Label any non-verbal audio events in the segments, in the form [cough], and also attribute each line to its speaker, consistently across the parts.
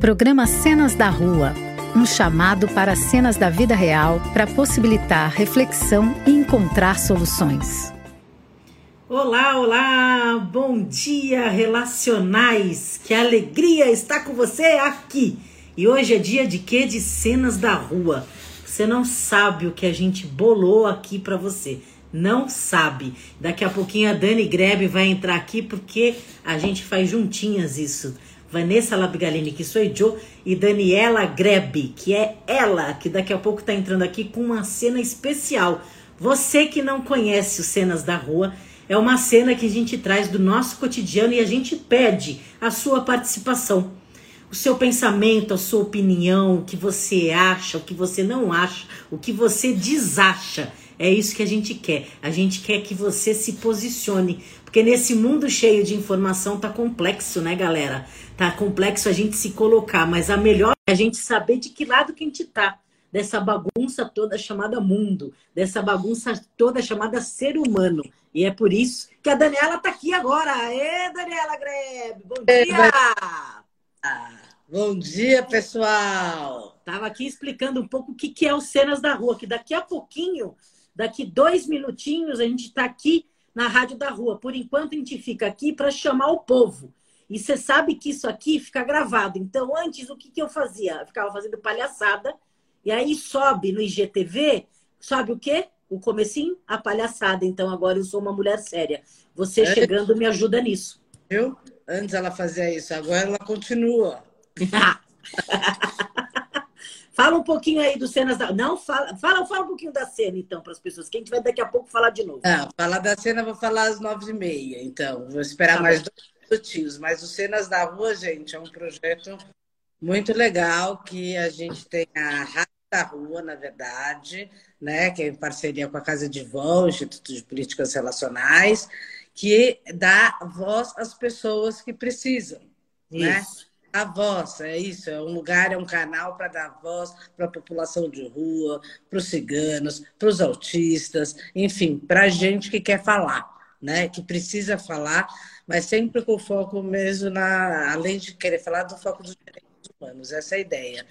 Speaker 1: Programa Cenas da Rua um chamado para cenas da vida real para possibilitar reflexão e encontrar soluções.
Speaker 2: Olá, olá! Bom dia, relacionais! Que alegria estar com você aqui! E hoje é dia de quê? De cenas da rua. Você não sabe o que a gente bolou aqui para você. Não sabe. Daqui a pouquinho a Dani Grebe vai entrar aqui porque a gente faz juntinhas isso Vanessa Labgalini, que sou eu, e Daniela Grebe, que é ela, que daqui a pouco está entrando aqui com uma cena especial. Você que não conhece os Cenas da Rua, é uma cena que a gente traz do nosso cotidiano e a gente pede a sua participação. O seu pensamento, a sua opinião, o que você acha, o que você não acha, o que você desacha. É isso que a gente quer. A gente quer que você se posicione. Porque nesse mundo cheio de informação tá complexo, né, galera? Tá complexo a gente se colocar, mas a melhor é a gente saber de que lado que a gente tá dessa bagunça toda chamada mundo, dessa bagunça toda chamada ser humano. E é por isso que a Daniela tá aqui agora. Ê, Daniela Grebe, bom dia!
Speaker 3: Bom dia, pessoal!
Speaker 2: Tava aqui explicando um pouco o que, que é o Cenas da Rua, que daqui a pouquinho, daqui dois minutinhos, a gente tá aqui na Rádio da Rua. Por enquanto, a gente fica aqui para chamar o povo. E você sabe que isso aqui fica gravado. Então, antes, o que, que eu fazia? Eu ficava fazendo palhaçada. E aí sobe no IGTV, sobe o quê? O comecinho, a palhaçada. Então, agora eu sou uma mulher séria. Você é. chegando me ajuda nisso.
Speaker 3: Eu? Antes ela fazia isso, agora ela continua. [laughs] [laughs]
Speaker 2: Fala um pouquinho aí dos cenas da. Não, fala, fala, fala um pouquinho da cena, então, para as pessoas, que a gente vai daqui a pouco falar de novo.
Speaker 3: Ah, falar da cena, vou falar às nove e meia, então. Vou esperar tá mais bom. dois minutinhos. Mas os Cenas da Rua, gente, é um projeto muito legal que a gente tem a Rádio da Rua, na verdade, né, que é em parceria com a Casa de Vão, Instituto de Políticas Relacionais, que dá voz às pessoas que precisam. Né? Isso. Né? A voz, é isso, é um lugar, é um canal para dar voz para a população de rua, para os ciganos, para os autistas, enfim, para a gente que quer falar, né? Que precisa falar, mas sempre com foco mesmo na, além de querer falar, do foco dos direitos humanos, essa é a ideia.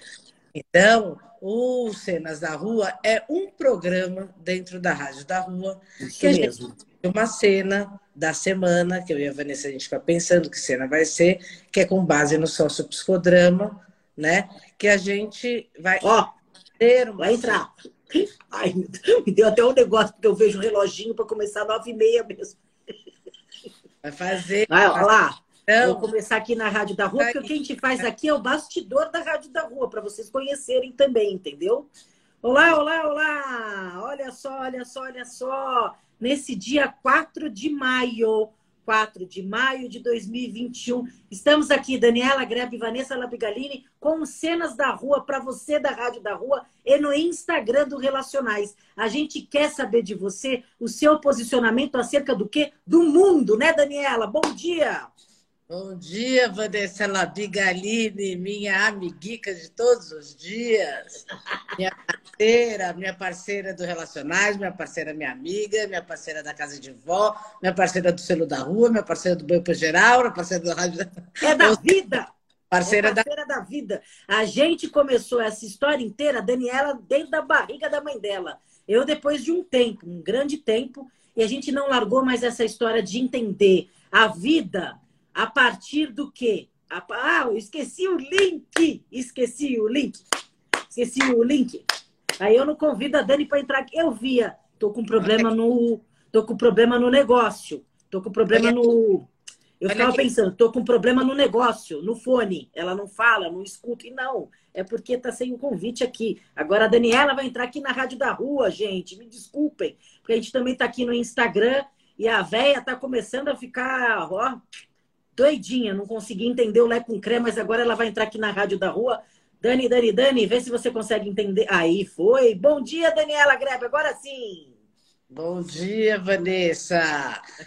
Speaker 3: Então, o Cenas da Rua é um programa dentro da Rádio da Rua
Speaker 2: Isso que a mesmo. gente
Speaker 3: uma cena da semana, que eu e a Vanessa a gente fica pensando que cena vai ser, que é com base no sociopsicodrama, né? Que a gente vai
Speaker 2: Ó, ter uma vai entrar. Ai, me deu até um negócio, porque eu vejo o reloginho para começar nove e meia mesmo.
Speaker 3: Vai fazer.
Speaker 2: Vai, olha lá. Então, Vou começar aqui na Rádio da Rua, porque o que a gente faz aqui é o bastidor da Rádio da Rua, para vocês conhecerem também, entendeu? Olá, olá, olá! Olha só, olha só, olha só! nesse dia 4 de maio. 4 de maio de 2021. Estamos aqui, Daniela Grebe e Vanessa Labigalini, com cenas da rua para você da Rádio da Rua e no Instagram do Relacionais. A gente quer saber de você o seu posicionamento acerca do quê? Do mundo, né, Daniela? Bom dia!
Speaker 3: Bom dia, Vanessa Labigalini, minha amiguica de todos os dias. Minha parceira, minha parceira do Relacionais, minha parceira, minha amiga, minha parceira da Casa de Vó, minha parceira do Selo da Rua, minha parceira do Banco Geral, minha parceira do Rádio... [laughs]
Speaker 2: É da vida!
Speaker 3: Parceira,
Speaker 2: é parceira da... da vida. A gente começou essa história inteira, a Daniela, dentro da barriga da mãe dela. Eu, depois de um tempo, um grande tempo, e a gente não largou mais essa história de entender a vida a partir do quê? Ah, eu esqueci o link! Esqueci o link! Esqueci o link. Aí eu não convido a Dani para entrar aqui. Eu via, tô com problema no. Tô com problema no negócio. Tô com problema no. Eu ficava pensando, tô com problema no negócio, no fone. Ela não fala, não escuta. E não, é porque tá sem um convite aqui. Agora a Daniela vai entrar aqui na Rádio da Rua, gente. Me desculpem, porque a gente também tá aqui no Instagram e a véia tá começando a ficar, ó, doidinha, não consegui entender o Lé com creme, mas agora ela vai entrar aqui na Rádio da Rua. Dani, Dani, Dani, vê se você consegue entender. Aí foi. Bom dia, Daniela Grebe, agora sim.
Speaker 3: Bom dia, Vanessa.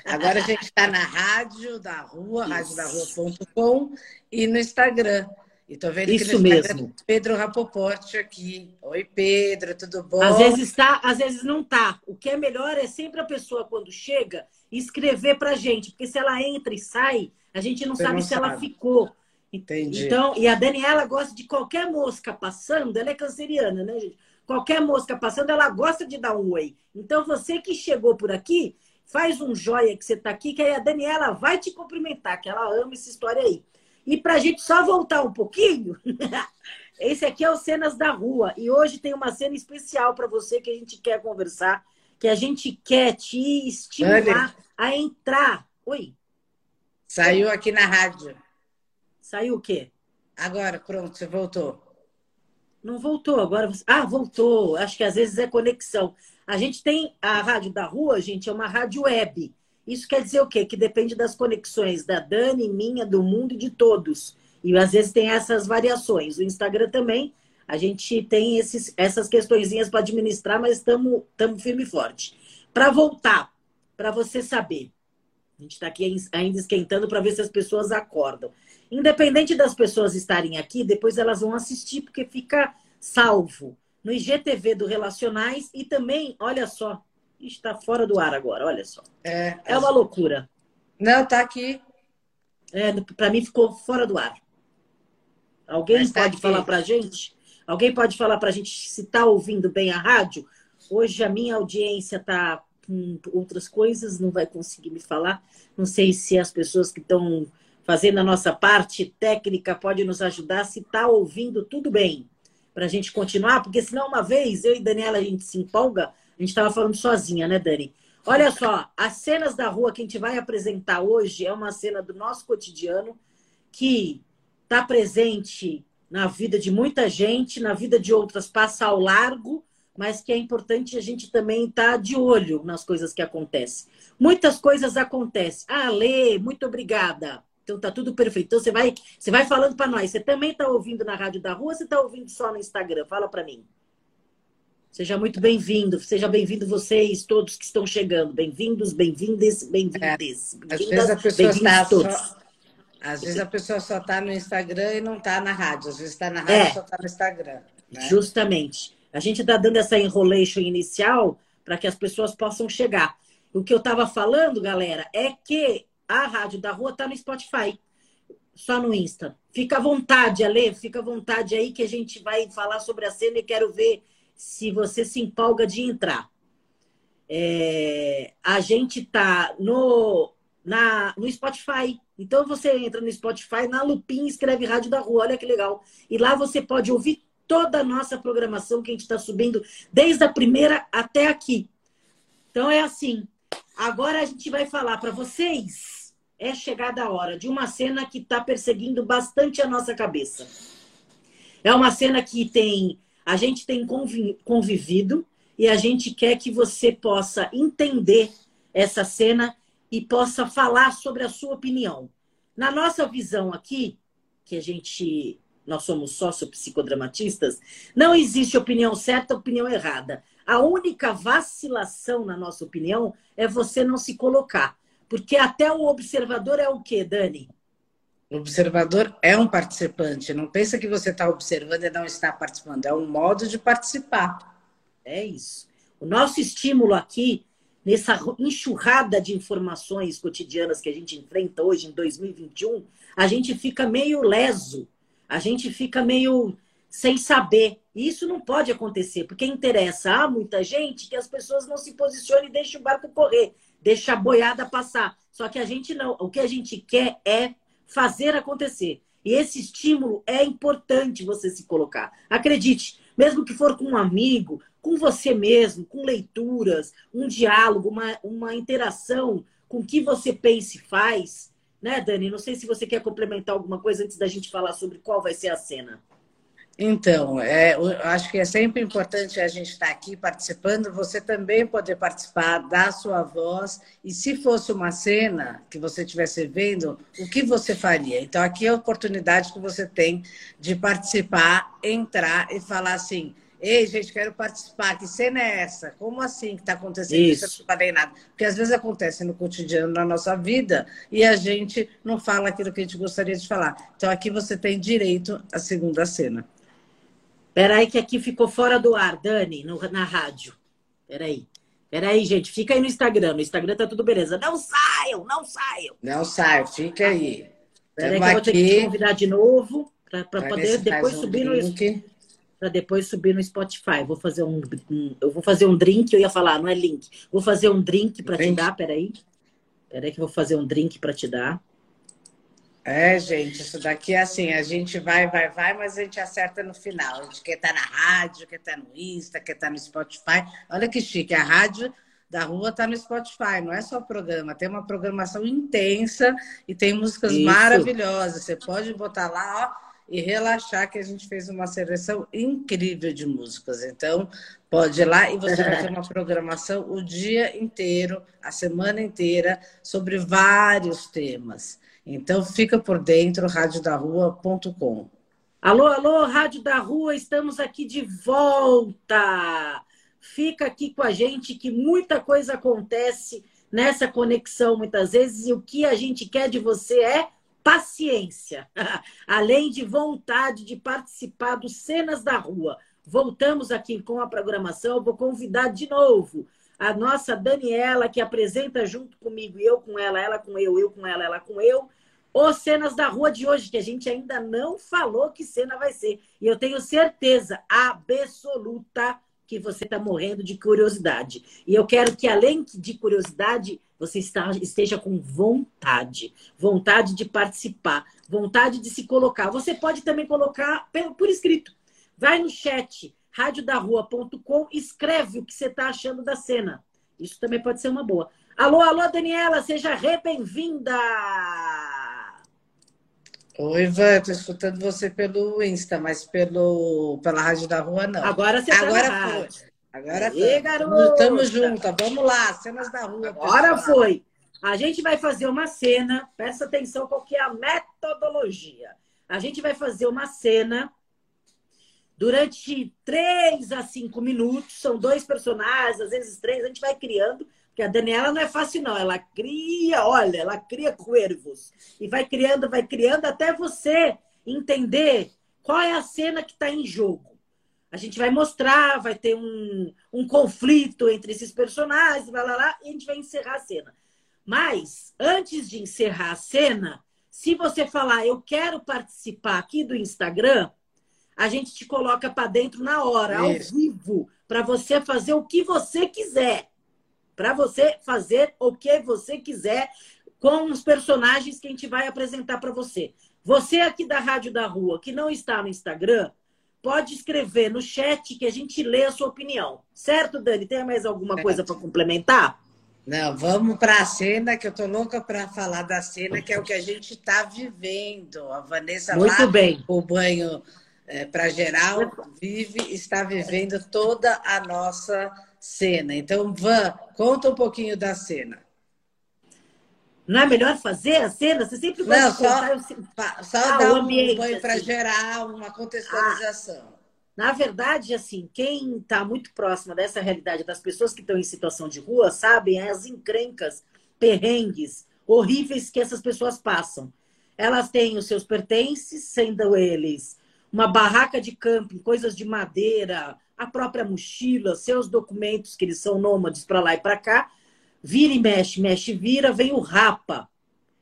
Speaker 3: Agora a gente está na Rádio da Rua, radiodarrua.com e no Instagram. E tô vendo
Speaker 2: Isso mesmo.
Speaker 3: Pedro Rapoporte aqui. Oi, Pedro, tudo bom?
Speaker 2: Às vezes está, às vezes não tá. O que é melhor é sempre a pessoa, quando chega, escrever pra gente. Porque se ela entra e sai, a gente não Você sabe não se sabe. ela ficou.
Speaker 3: Entendi.
Speaker 2: Então, e a Daniela gosta de qualquer mosca passando, ela é canceriana, né, gente? Qualquer mosca passando, ela gosta de dar um oi. Então, você que chegou por aqui, faz um joia que você está aqui, que aí a Daniela vai te cumprimentar, que ela ama essa história aí. E para a gente só voltar um pouquinho, [laughs] esse aqui é o Cenas da Rua. E hoje tem uma cena especial para você que a gente quer conversar, que a gente quer te estimular Olha. a entrar. Oi.
Speaker 3: Saiu aqui na rádio.
Speaker 2: Saiu o quê?
Speaker 3: Agora, pronto, você voltou.
Speaker 2: Não voltou, agora. Ah, voltou. Acho que às vezes é conexão. A gente tem a rádio da rua, gente, é uma rádio web. Isso quer dizer o quê? Que depende das conexões da Dani, minha, do mundo e de todos. E às vezes tem essas variações. O Instagram também, a gente tem esses, essas questõezinhas para administrar, mas estamos firme e forte. Para voltar, para você saber. A gente está aqui ainda esquentando para ver se as pessoas acordam. Independente das pessoas estarem aqui, depois elas vão assistir, porque fica salvo no IGTV do Relacionais e também, olha só, está fora do ar agora, olha só. É, é uma loucura.
Speaker 3: Não, tá aqui.
Speaker 2: É, para mim ficou fora do ar. Alguém tá pode aqui. falar para gente? Alguém pode falar para a gente se está ouvindo bem a rádio? Hoje a minha audiência está com outras coisas, não vai conseguir me falar. Não sei se as pessoas que estão fazendo a nossa parte técnica podem nos ajudar, se está ouvindo tudo bem, para a gente continuar, porque senão uma vez eu e Daniela a gente se empolga, a gente estava falando sozinha, né, Dani? Olha só, as cenas da rua que a gente vai apresentar hoje é uma cena do nosso cotidiano que está presente na vida de muita gente, na vida de outras passa ao largo, mas que é importante a gente também estar tá de olho nas coisas que acontecem. Muitas coisas acontecem. Ah, Lê, muito obrigada. Então tá tudo perfeito. Então você vai, você vai falando para nós. Você também está ouvindo na rádio da rua ou você está ouvindo só no Instagram? Fala para mim. Seja muito bem-vindo. Seja bem-vindo vocês todos que estão chegando. Bem-vindos, bem-vindes, bem-vindes.
Speaker 3: É, às vezes a pessoa só, às vezes a pessoa só está no Instagram e não está na rádio. Às vezes está na rádio é, e só está no Instagram. Né?
Speaker 2: Justamente. A gente está dando essa enrolation inicial para que as pessoas possam chegar. O que eu estava falando, galera, é que a Rádio da Rua está no Spotify, só no Insta. Fica à vontade, Ale, fica à vontade aí que a gente vai falar sobre a cena e quero ver se você se empolga de entrar. É, a gente tá no, no Spotify. Então você entra no Spotify, na Lupin, escreve Rádio da Rua, olha que legal. E lá você pode ouvir toda a nossa programação que a gente está subindo, desde a primeira até aqui. Então é assim. Agora a gente vai falar para vocês é chegada a hora de uma cena que está perseguindo bastante a nossa cabeça. É uma cena que tem a gente tem convivido e a gente quer que você possa entender essa cena e possa falar sobre a sua opinião. Na nossa visão aqui, que a gente nós somos sócio-psicodramatistas, não existe opinião certa, opinião errada. A única vacilação, na nossa opinião, é você não se colocar. Porque até o observador é o quê, Dani?
Speaker 3: O observador é um participante. Não pensa que você está observando e não está participando. É um modo de participar.
Speaker 2: É isso. O nosso estímulo aqui, nessa enxurrada de informações cotidianas que a gente enfrenta hoje, em 2021, a gente fica meio leso. A gente fica meio sem saber. E isso não pode acontecer, porque interessa a muita gente que as pessoas não se posicionem e deixem o barco correr deixa a boiada passar. Só que a gente não. O que a gente quer é fazer acontecer. E esse estímulo é importante você se colocar. Acredite, mesmo que for com um amigo, com você mesmo, com leituras, um diálogo, uma, uma interação com o que você pensa e faz. Né, Dani? Não sei se você quer complementar alguma coisa antes da gente falar sobre qual vai ser a cena.
Speaker 3: Então, é, acho que é sempre importante a gente estar aqui participando, você também poder participar, dar sua voz, e se fosse uma cena que você estivesse vendo, o que você faria? Então, aqui é a oportunidade que você tem de participar, entrar e falar assim, Ei, gente, quero participar. Que cena é essa? Como assim que está acontecendo isso? Eu não falei nada. Porque às vezes acontece no cotidiano da nossa vida e a gente não fala aquilo que a gente gostaria de falar. Então aqui você tem direito à segunda cena.
Speaker 2: Peraí que aqui ficou fora do ar, Dani, no, na rádio. Peraí. Peraí, gente, fica aí no Instagram. No Instagram tá tudo beleza. Não saiam, não saiam.
Speaker 3: Não saiam, fica aí.
Speaker 2: Peraí que eu vou ter que te convidar de novo para poder depois um subir drink. no para depois subir no Spotify. Vou fazer um, um, eu vou fazer um drink, eu ia falar, não é link. Vou fazer um drink para te dar, peraí. Peraí que eu vou fazer um drink para te dar.
Speaker 3: É, gente, isso daqui é assim, a gente vai, vai, vai, mas a gente acerta no final. A gente quer estar tá na rádio, quer estar tá no Insta, quer estar tá no Spotify. Olha que chique, a rádio da rua está no Spotify, não é só programa, tem uma programação intensa e tem músicas isso. maravilhosas. Você pode botar lá, ó e relaxar que a gente fez uma seleção incrível de músicas. Então, pode ir lá e você vai ter uma [laughs] programação o dia inteiro, a semana inteira, sobre vários temas. Então, fica por dentro, radiodarrua.com.
Speaker 2: Alô, alô, Rádio da Rua, estamos aqui de volta. Fica aqui com a gente que muita coisa acontece nessa conexão muitas vezes e o que a gente quer de você é paciência, [laughs] além de vontade de participar dos Cenas da Rua. Voltamos aqui com a programação. Eu vou convidar de novo a nossa Daniela, que apresenta junto comigo, eu com ela, ela com eu, eu com ela, ela com eu, os Cenas da Rua de hoje, que a gente ainda não falou que cena vai ser. E eu tenho certeza absoluta que você está morrendo de curiosidade. E eu quero que, além de curiosidade, você esteja com vontade, vontade de participar, vontade de se colocar. Você pode também colocar por escrito. Vai no chat radiodarrua.com, escreve o que você está achando da cena. Isso também pode ser uma boa. Alô, alô, Daniela, seja bem-vinda!
Speaker 3: Oi, Ivan, estou escutando você pelo Insta, mas pelo, pela Rádio da Rua, não.
Speaker 2: Agora você
Speaker 3: Agora tá foi. Agora Aê, Estamos juntas. Vamos lá, cenas da rua.
Speaker 2: Agora pessoal. foi. A gente vai fazer uma cena. Presta atenção qual que é a metodologia. A gente vai fazer uma cena durante três a cinco minutos. São dois personagens, às vezes três. A gente vai criando. Porque a Daniela não é fácil, não. Ela cria, olha, ela cria cuervos. E vai criando, vai criando, até você entender qual é a cena que está em jogo. A gente vai mostrar, vai ter um, um conflito entre esses personagens, lá, lá, lá, e a gente vai encerrar a cena. Mas, antes de encerrar a cena, se você falar, eu quero participar aqui do Instagram, a gente te coloca para dentro na hora, Isso. ao vivo, para você fazer o que você quiser. Para você fazer o que você quiser com os personagens que a gente vai apresentar para você. Você aqui da Rádio da Rua, que não está no Instagram, pode escrever no chat que a gente lê a sua opinião. Certo, Dani? Tem mais alguma certo. coisa para complementar?
Speaker 3: Não, vamos para a cena, que eu tô louca para falar da cena, que é o que a gente está vivendo. A Vanessa
Speaker 2: Muito
Speaker 3: lá,
Speaker 2: bem.
Speaker 3: o banho é, para geral, vive, está vivendo toda a nossa cena. Então, Van, conta um pouquinho da cena.
Speaker 2: Não é melhor fazer a cena? Você sempre gosta
Speaker 3: Não, de só, só ah, dar um banho assim. para gerar uma contextualização. Ah,
Speaker 2: na verdade, assim, quem está muito próximo dessa realidade das pessoas que estão em situação de rua sabem as encrencas, perrengues horríveis que essas pessoas passam. Elas têm os seus pertences, sendo eles uma barraca de camping, coisas de madeira, a própria mochila, seus documentos, que eles são nômades para lá e para cá, Vira e mexe, mexe vira, vem o RAPA,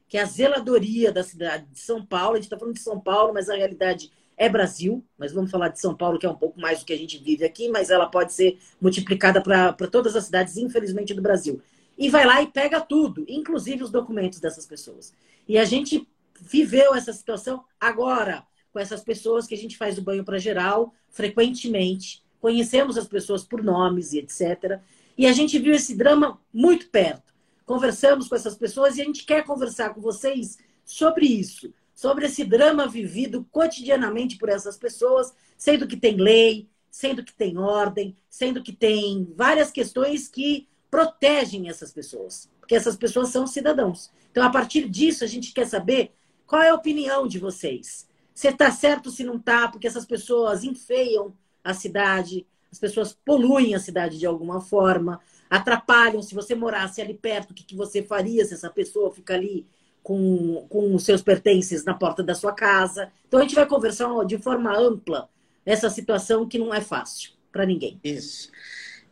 Speaker 2: que é a zeladoria da cidade de São Paulo. A gente está falando de São Paulo, mas a realidade é Brasil. Mas vamos falar de São Paulo, que é um pouco mais do que a gente vive aqui, mas ela pode ser multiplicada para todas as cidades, infelizmente, do Brasil. E vai lá e pega tudo, inclusive os documentos dessas pessoas. E a gente viveu essa situação agora, com essas pessoas que a gente faz o banho para geral frequentemente. Conhecemos as pessoas por nomes e etc. E a gente viu esse drama muito perto. Conversamos com essas pessoas e a gente quer conversar com vocês sobre isso, sobre esse drama vivido cotidianamente por essas pessoas, sendo que tem lei, sendo que tem ordem, sendo que tem várias questões que protegem essas pessoas, porque essas pessoas são cidadãos. Então, a partir disso, a gente quer saber qual é a opinião de vocês. Se está certo, se não está, porque essas pessoas enfeiam a cidade, as pessoas poluem a cidade de alguma forma, atrapalham. Se você morasse ali perto, o que, que você faria se essa pessoa fica ali com, com os seus pertences na porta da sua casa? Então a gente vai conversar de forma ampla essa situação que não é fácil para ninguém.
Speaker 3: Isso.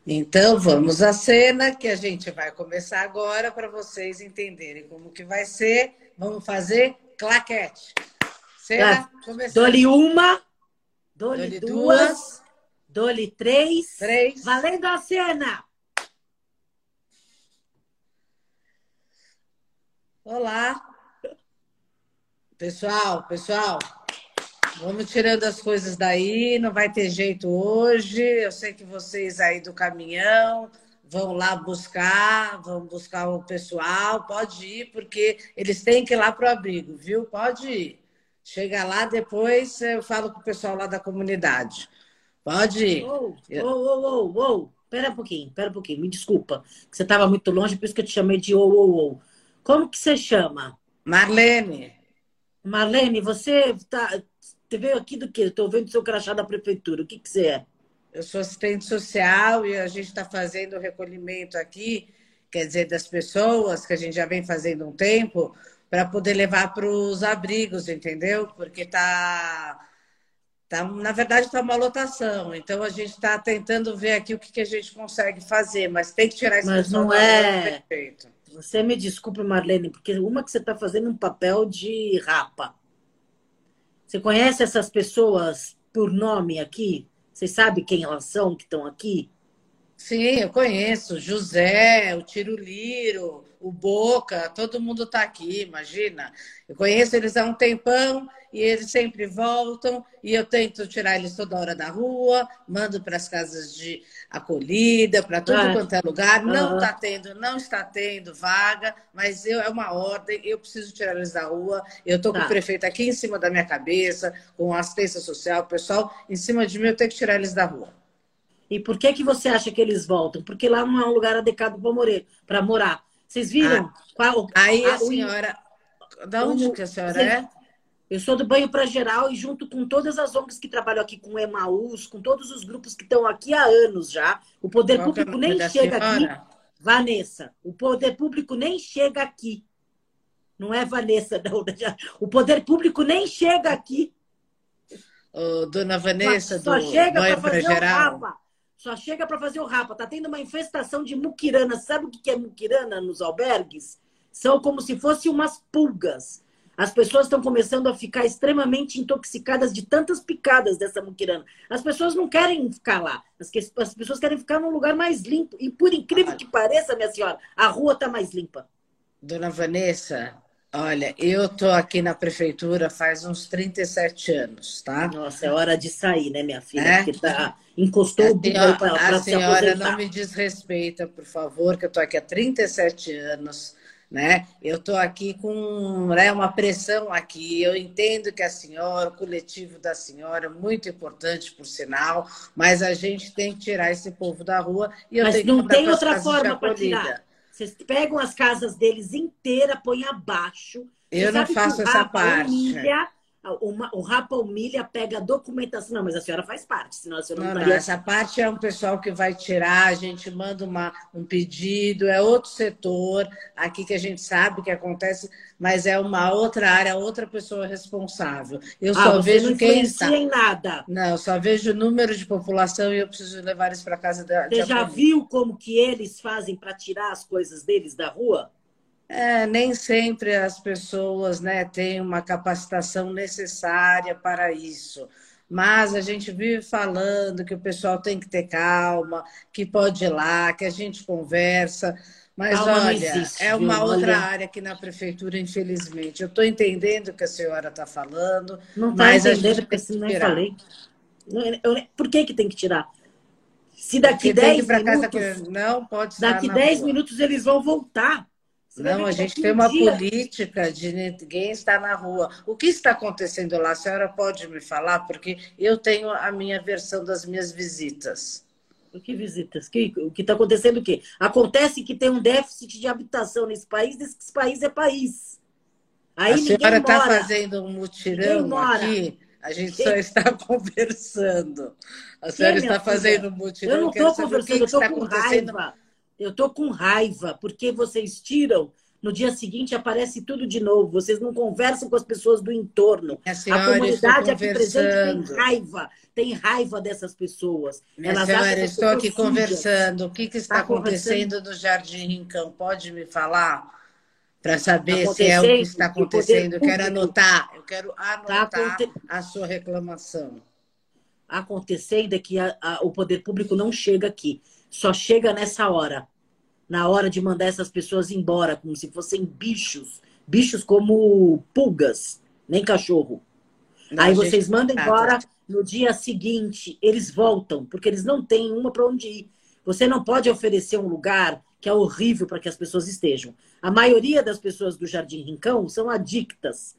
Speaker 3: Então vamos à cena que a gente vai começar agora para vocês entenderem como que vai ser. Vamos fazer claquete. Cena
Speaker 2: começando. Dole uma, dole, duas, duas, dole três.
Speaker 3: Três.
Speaker 2: Valendo a cena!
Speaker 3: Olá. Pessoal, pessoal, vamos tirando as coisas daí, não vai ter jeito hoje. Eu sei que vocês aí do caminhão vão lá buscar, vão buscar o pessoal, pode ir, porque eles têm que ir lá para o abrigo, viu? Pode ir. Chega lá, depois eu falo com o pessoal lá da comunidade. Pode ir.
Speaker 2: Ô, ô, ô, ô, pera um pouquinho, pera um pouquinho, me desculpa. Você estava muito longe, por isso que eu te chamei de ô, ô, ô. Como que você chama?
Speaker 3: Marlene.
Speaker 2: Marlene, você, tá, você veio aqui do quê? Estou vendo seu crachá da prefeitura. O que, que você é?
Speaker 3: Eu sou assistente social e a gente está fazendo o recolhimento aqui, quer dizer, das pessoas, que a gente já vem fazendo um tempo, para poder levar para os abrigos, entendeu? Porque está Tá, na verdade, está uma lotação. Então, a gente está tentando ver aqui o que, que, a gente consegue fazer, mas tem que tirar esse
Speaker 2: Mas não é. Você me desculpe, Marlene, porque uma que você está fazendo um papel de rapa. Você conhece essas pessoas por nome aqui? Você sabe quem elas são que estão aqui?
Speaker 3: Sim, eu conheço. José, o Tiruliro, o Boca, todo mundo está aqui, imagina. Eu conheço eles há um tempão e eles sempre voltam e eu tento tirar eles toda hora da rua, mando para as casas de acolhida, para tudo ah. quanto é lugar. Não está tendo, não está tendo vaga, mas eu, é uma ordem, eu preciso tirar eles da rua. Eu estou tá. com o prefeito aqui em cima da minha cabeça, com a assistência social, o pessoal em cima de mim, eu tenho que tirar eles da rua.
Speaker 2: E por que, que você acha que eles voltam? Porque lá não é um lugar adequado para morar. Vocês viram? Ah,
Speaker 3: qual, aí a, a senhora. Da onde que a senhora é?
Speaker 2: Eu sou do Banho para Geral e junto com todas as ONGs que trabalham aqui com o Emaús, com todos os grupos que estão aqui há anos já, o poder Qual público é nem chega senhora? aqui. Vanessa, o poder público nem chega aqui. Não é Vanessa, [laughs] não. O poder público nem chega aqui.
Speaker 3: Dona Vanessa,
Speaker 2: só, só do chega para fazer geral. o rapa. Só chega para fazer o rapa. Tá tendo uma infestação de muquirana. Sabe o que é muquirana nos albergues? São como se fossem umas pulgas as pessoas estão começando a ficar extremamente intoxicadas de tantas picadas dessa muquirana. As pessoas não querem ficar lá. As, que, as pessoas querem ficar num lugar mais limpo. E por incrível que pareça, minha senhora, a rua está mais limpa.
Speaker 3: Dona Vanessa, olha, eu estou aqui na prefeitura faz uns 37 anos, tá?
Speaker 2: Nossa, é hora de sair, né, minha filha? É? Porque tá, encostou o
Speaker 3: bico para A senhora não me desrespeita, por favor, que eu estou aqui há 37 anos né? Eu estou aqui com né, uma pressão aqui. Eu entendo que a senhora, o coletivo da senhora, é muito importante, por sinal, mas a gente tem que tirar esse povo da rua e eu
Speaker 2: mas
Speaker 3: tenho
Speaker 2: não tem outra forma para tirar. Vocês pegam as casas deles inteiras, põem abaixo.
Speaker 3: Eu não faço essa parte.
Speaker 2: Humilha, uma, o Rapa Humilha pega a documentação. Não, mas a senhora faz parte, senão a senhora
Speaker 3: não,
Speaker 2: não,
Speaker 3: não Essa parte é um pessoal que vai tirar, a gente manda uma, um pedido, é outro setor aqui que a gente sabe que acontece, mas é uma outra área, outra pessoa responsável. Eu ah, só vejo
Speaker 2: não
Speaker 3: quem está.
Speaker 2: em nada.
Speaker 3: Não, eu só vejo o número de população e eu preciso levar eles para casa da.
Speaker 2: Você já viu como que eles fazem para tirar as coisas deles da rua?
Speaker 3: É, nem sempre as pessoas né, têm uma capacitação necessária para isso. Mas a gente vive falando que o pessoal tem que ter calma, que pode ir lá, que a gente conversa. Mas calma olha, existe, é uma viu? outra olha... área aqui na prefeitura, infelizmente. Eu estou entendendo o que a senhora está falando.
Speaker 2: Não está entendendo, porque assim não falei. Por que, que tem que tirar? Se daqui 10 minutos.
Speaker 3: Que... Não, pode
Speaker 2: Daqui 10 minutos eles vão voltar.
Speaker 3: Não, a gente tem uma dia... política de ninguém estar na rua. O que está acontecendo lá? A senhora pode me falar? Porque eu tenho a minha versão das minhas visitas.
Speaker 2: O que visitas? Que, o que está acontecendo o quê? Acontece que tem um déficit de habitação nesse país, esse país é país.
Speaker 3: Aí a senhora está fazendo um mutirão aqui, a gente só está [laughs] conversando. A senhora está fazendo um mutirão.
Speaker 2: Eu não estou conversando, eu estou com raiva. Eu tô com raiva, porque vocês tiram, no dia seguinte aparece tudo de novo. Vocês não conversam com as pessoas do entorno.
Speaker 3: Senhora, a comunidade aqui presente
Speaker 2: tem raiva, tem raiva dessas pessoas.
Speaker 3: Minha Elas senhora, estou aqui conversando. O que, que está, está acontecendo no Jardim Rincão? Pode me falar? para saber tá se é o que está acontecendo. Eu quero anotar, eu quero tá anotar tá a sua reclamação.
Speaker 2: Acontecendo é que a, a, o poder público não chega aqui, só chega nessa hora, na hora de mandar essas pessoas embora, como se fossem bichos, bichos como pulgas, nem cachorro. Não, Aí vocês mandam embora, no dia seguinte eles voltam, porque eles não têm uma para onde ir. Você não pode oferecer um lugar que é horrível para que as pessoas estejam. A maioria das pessoas do Jardim Rincão são adictas.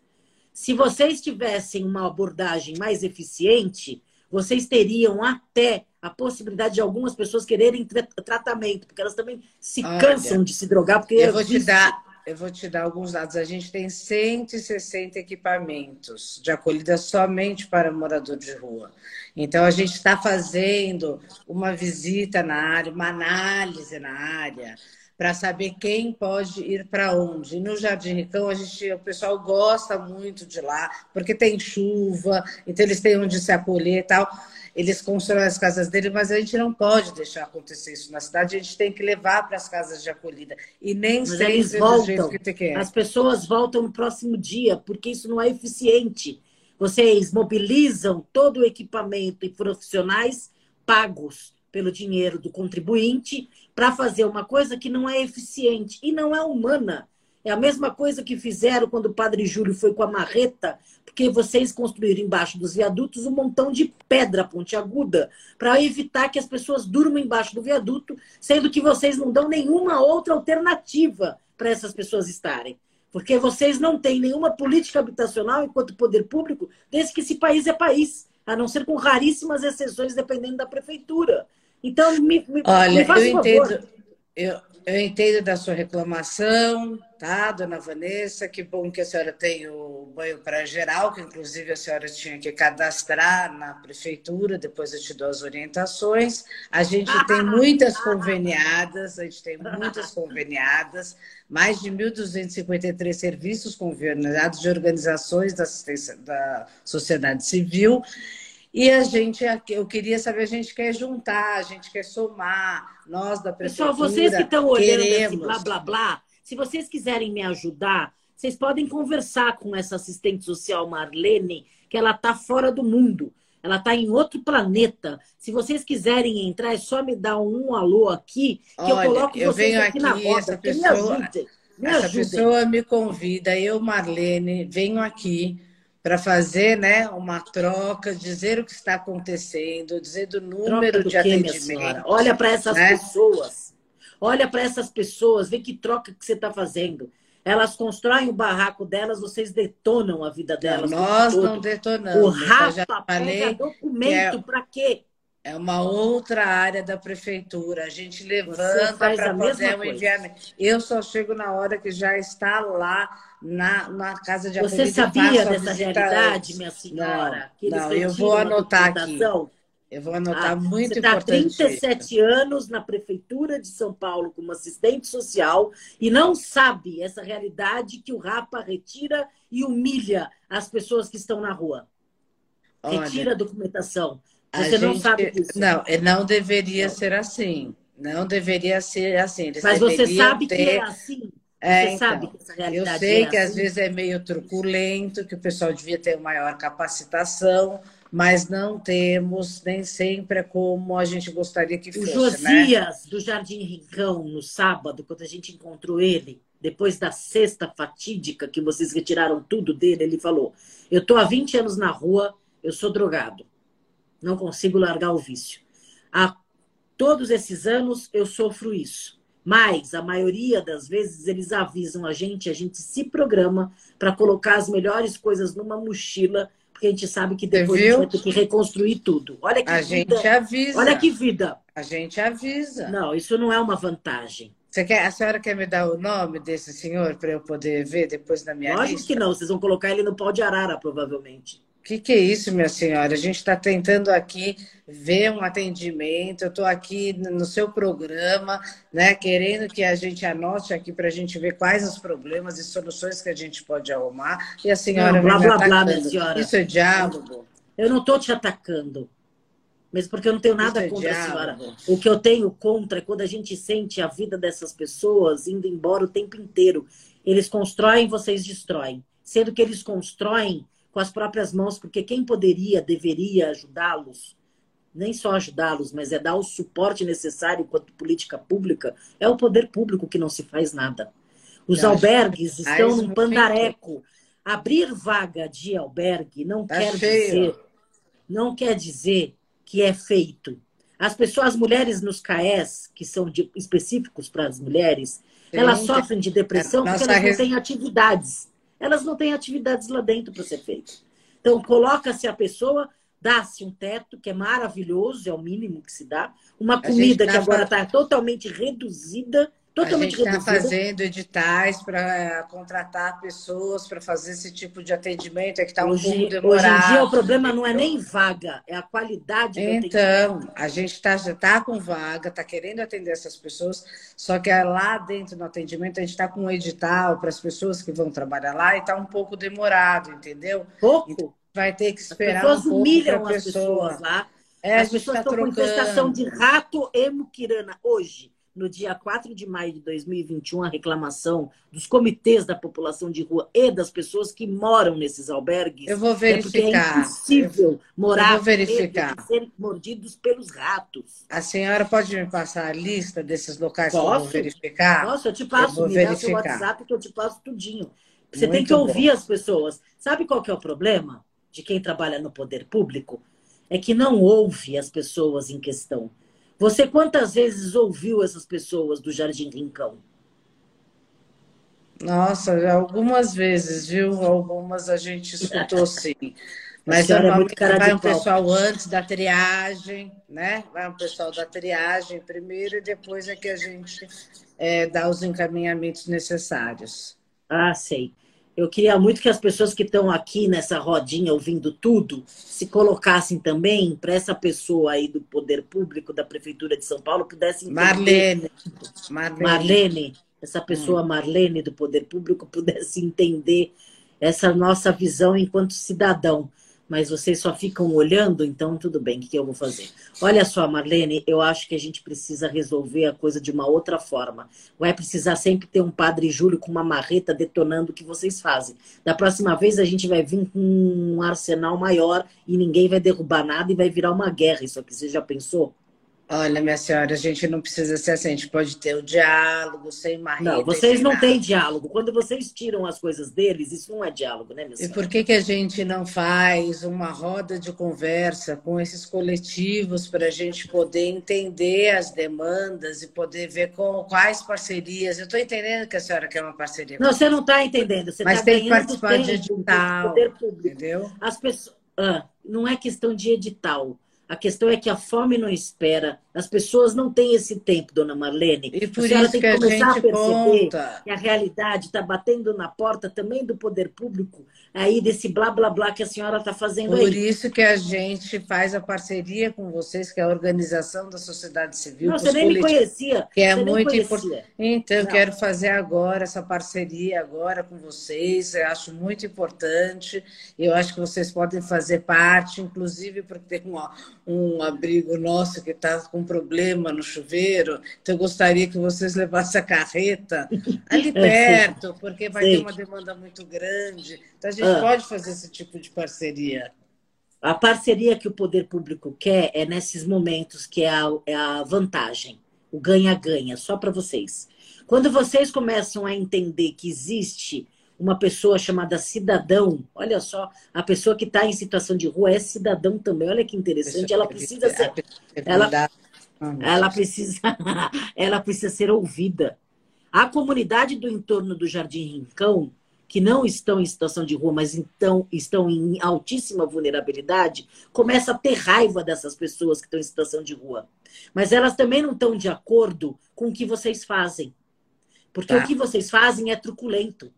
Speaker 2: Se vocês tivessem uma abordagem mais eficiente, vocês teriam até a possibilidade de algumas pessoas quererem tratamento, porque elas também se Olha, cansam de se drogar. Porque
Speaker 3: eu vou te dar, eu vou te dar alguns dados. A gente tem 160 equipamentos de acolhida somente para morador de rua. Então, a gente está fazendo uma visita na área, uma análise na área, para saber quem pode ir para onde. E no Jardim Ricão, a gente, o pessoal gosta muito de lá, porque tem chuva, então eles têm onde se acolher e tal eles constroem as casas dele, mas a gente não pode deixar acontecer isso na cidade, a gente tem que levar para as casas de acolhida. E nem mas sempre eles
Speaker 2: voltam, jeito que quer. As pessoas voltam no próximo dia, porque isso não é eficiente. Vocês mobilizam todo o equipamento e profissionais pagos pelo dinheiro do contribuinte para fazer uma coisa que não é eficiente e não é humana. É a mesma coisa que fizeram quando o padre Júlio foi com a marreta, porque vocês construíram embaixo dos viadutos um montão de pedra pontiaguda para evitar que as pessoas durmam embaixo do viaduto, sendo que vocês não dão nenhuma outra alternativa para essas pessoas estarem. Porque vocês não têm nenhuma política habitacional enquanto poder público, desde que esse país é país, a não ser com raríssimas exceções, dependendo da prefeitura. Então, me, me,
Speaker 3: Olha, me eu entendo. Eu, eu entendo da sua reclamação, tá, dona Vanessa? Que bom que a senhora tem o banho para geral, que inclusive a senhora tinha que cadastrar na prefeitura, depois eu te dou as orientações. A gente [laughs] tem muitas conveniadas, a gente tem muitas conveniadas, mais de 1.253 serviços conveniados de organizações da da sociedade civil. E a gente, eu queria saber, a gente quer juntar, a gente quer somar, nós da prefeitura.
Speaker 2: Pessoal, vocês que estão olhando esse blá blá blá, se vocês quiserem me ajudar, vocês podem conversar com essa assistente social Marlene, que ela está fora do mundo. Ela está em outro planeta. Se vocês quiserem entrar, é só me dar um alô aqui, que Olha, eu coloco eu vocês aqui, aqui, na roda. Essa pessoa, me ajudem. Me
Speaker 3: essa ajudem. pessoa me convida, eu, Marlene, venho aqui para fazer né, uma troca, dizer o que está acontecendo, dizer do número do de atendimento.
Speaker 2: Olha para essas né? pessoas. Olha para essas pessoas, vê que troca que você está fazendo. Elas constroem o barraco delas, vocês detonam a vida delas.
Speaker 3: Não, nós não detonamos.
Speaker 2: O Rafa pega documento é... para quê?
Speaker 3: É uma outra área da prefeitura. A gente levanta para fazer um enviamento. Eu só chego na hora que já está lá na, na casa de
Speaker 2: Você sabia dessa realidade, minha senhora?
Speaker 3: Não, não eu vou anotar aqui. Eu vou anotar ah, muito você tá importante.
Speaker 2: Você está 37 anos na prefeitura de São Paulo como assistente social e não sabe essa realidade que o Rapa retira e humilha as pessoas que estão na rua. Olha, retira a documentação. Você a não gente, sabe disso.
Speaker 3: Não, não deveria não. ser assim. Não deveria ser assim. Eles
Speaker 2: Mas você sabe ter... que é assim. É, Você então, sabe que essa
Speaker 3: realidade Eu sei é que assim? às vezes é meio truculento, que o pessoal devia ter maior capacitação, mas não temos, nem sempre é como a gente gostaria que fosse.
Speaker 2: O né? Josias, né? do Jardim Rincão, no sábado, quando a gente encontrou ele, depois da sexta fatídica que vocês retiraram tudo dele, ele falou: Eu estou há 20 anos na rua, eu sou drogado. Não consigo largar o vício. Há todos esses anos eu sofro isso. Mas a maioria das vezes eles avisam a gente, a gente se programa para colocar as melhores coisas numa mochila, porque a gente sabe que depois a gente vai ter que reconstruir tudo. Olha que
Speaker 3: a vida. gente avisa.
Speaker 2: Olha que vida.
Speaker 3: A gente avisa.
Speaker 2: Não, isso não é uma vantagem.
Speaker 3: Você quer, a senhora quer me dar o nome desse senhor para eu poder ver depois na minha
Speaker 2: Lógico
Speaker 3: lista?
Speaker 2: que não, vocês vão colocar ele no pau de arara, provavelmente
Speaker 3: que, que é isso, minha senhora? A gente está tentando aqui ver um atendimento. Eu estou aqui no seu programa, né, querendo que a gente anote aqui para a gente ver quais os problemas e soluções que a gente pode arrumar. E a senhora não,
Speaker 2: blá, blá, blá, minha senhora.
Speaker 3: Isso é diálogo?
Speaker 2: Eu não estou te atacando. Mesmo porque eu não tenho nada é contra diálogo. a senhora. O que eu tenho contra é quando a gente sente a vida dessas pessoas indo embora o tempo inteiro. Eles constroem, vocês destroem. Sendo que eles constroem com as próprias mãos, porque quem poderia, deveria ajudá-los, nem só ajudá-los, mas é dar o suporte necessário enquanto política pública, é o poder público que não se faz nada. Os albergues estão num pandareco. Abrir vaga de albergue não tá quer cheio. dizer não quer dizer que é feito. As pessoas, as mulheres nos CAES, que são de, específicos para as mulheres, Sim. elas sofrem de depressão porque elas não têm atividades. Elas não têm atividades lá dentro para ser feito. Então, coloca-se a pessoa, dá-se um teto, que é maravilhoso, é o mínimo que se dá, uma comida tá que agora está totalmente reduzida, Totalmente
Speaker 3: a gente está fazendo editais para contratar pessoas para fazer esse tipo de atendimento, é que está um pouco demorado.
Speaker 2: Hoje em dia o problema não é nem vaga, é a qualidade
Speaker 3: do Então, a gente tá, já está com vaga, está querendo atender essas pessoas, só que é lá dentro do atendimento a gente está com um edital para as pessoas que vão trabalhar lá e está um pouco demorado, entendeu?
Speaker 2: Pouco? Então,
Speaker 3: vai ter que esperar as pessoas um
Speaker 2: humilham as pessoas lá. É, as pessoas tá estão trocando. com infestação de rato e muquirana hoje no dia 4 de maio de 2021, a reclamação dos comitês da população de rua e das pessoas que moram nesses albergues.
Speaker 3: Eu vou verificar.
Speaker 2: É, é impossível morar
Speaker 3: Eu vou verificar.
Speaker 2: e serem mordidos pelos ratos.
Speaker 3: A senhora pode me passar a lista desses locais Posso? que eu vou verificar?
Speaker 2: Posso, eu te passo. Eu me verificar. dá seu WhatsApp que eu te passo tudinho. Você Muito tem que ouvir bom. as pessoas. Sabe qual que é o problema de quem trabalha no poder público? É que não ouve as pessoas em questão. Você quantas vezes ouviu essas pessoas do Jardim Rincão?
Speaker 3: Nossa, algumas vezes, viu? Algumas a gente escutou [laughs] sim. Mas
Speaker 2: é muito cara
Speaker 3: vai um pessoal antes da triagem, né? Vai um pessoal da triagem primeiro e depois é que a gente é, dá os encaminhamentos necessários.
Speaker 2: Ah, sei. Eu queria muito que as pessoas que estão aqui nessa rodinha ouvindo tudo se colocassem também para essa pessoa aí do poder público da prefeitura de São Paulo pudesse
Speaker 3: entender. Marlene.
Speaker 2: Marlene. Marlene essa pessoa hum. Marlene do poder público pudesse entender essa nossa visão enquanto cidadão mas vocês só ficam olhando, então tudo bem, o que eu vou fazer? Olha só, Marlene, eu acho que a gente precisa resolver a coisa de uma outra forma. Vai precisar sempre ter um padre Júlio com uma marreta detonando o que vocês fazem. Da próxima vez a gente vai vir com um arsenal maior e ninguém vai derrubar nada e vai virar uma guerra. Isso aqui você já pensou?
Speaker 3: Olha, minha senhora, a gente não precisa ser assim, a gente pode ter o diálogo sem marreta.
Speaker 2: Não, vocês não têm diálogo. Quando vocês tiram as coisas deles, isso não é diálogo, né, minha senhora?
Speaker 3: E por que, que a gente não faz uma roda de conversa com esses coletivos para a gente poder entender as demandas e poder ver com, quais parcerias? Eu estou entendendo que a senhora quer uma parceria.
Speaker 2: Não, você não está entendendo. Você
Speaker 3: Mas
Speaker 2: tá
Speaker 3: tem que participar de edital. Entendeu?
Speaker 2: As pessoas. Ah, não é questão de edital a questão é que a fome não espera. As pessoas não têm esse tempo, dona Marlene.
Speaker 3: E por a senhora tem que, que começar a, a perceber conta.
Speaker 2: que a realidade está batendo na porta também do poder público, aí desse blá blá blá que a senhora está fazendo
Speaker 3: por
Speaker 2: aí.
Speaker 3: Por isso que a gente faz a parceria com vocês, que é a organização da sociedade civil.
Speaker 2: Não, você nem me conhecia.
Speaker 3: Que é muito importante. Então, eu quero fazer agora essa parceria agora com vocês. Eu acho muito importante. Eu acho que vocês podem fazer parte, inclusive porque tem uma um abrigo nosso que está com problema no chuveiro, então eu gostaria que vocês levassem a carreta [laughs] ali perto, porque vai Sim. ter uma demanda muito grande. Então a gente ah. pode fazer esse tipo de parceria.
Speaker 2: A parceria que o poder público quer é nesses momentos que é a, é a vantagem, o ganha-ganha, só para vocês. Quando vocês começam a entender que existe uma pessoa chamada cidadão. Olha só, a pessoa que está em situação de rua é cidadão também. Olha que interessante. Ela precisa ser. Ela, ela precisa, [laughs] ela precisa ser ouvida. A comunidade do entorno do Jardim Rincão, que não estão em situação de rua, mas então estão em altíssima vulnerabilidade, começa a ter raiva dessas pessoas que estão em situação de rua. Mas elas também não estão de acordo com o que vocês fazem. Porque tá. o que vocês fazem é truculento.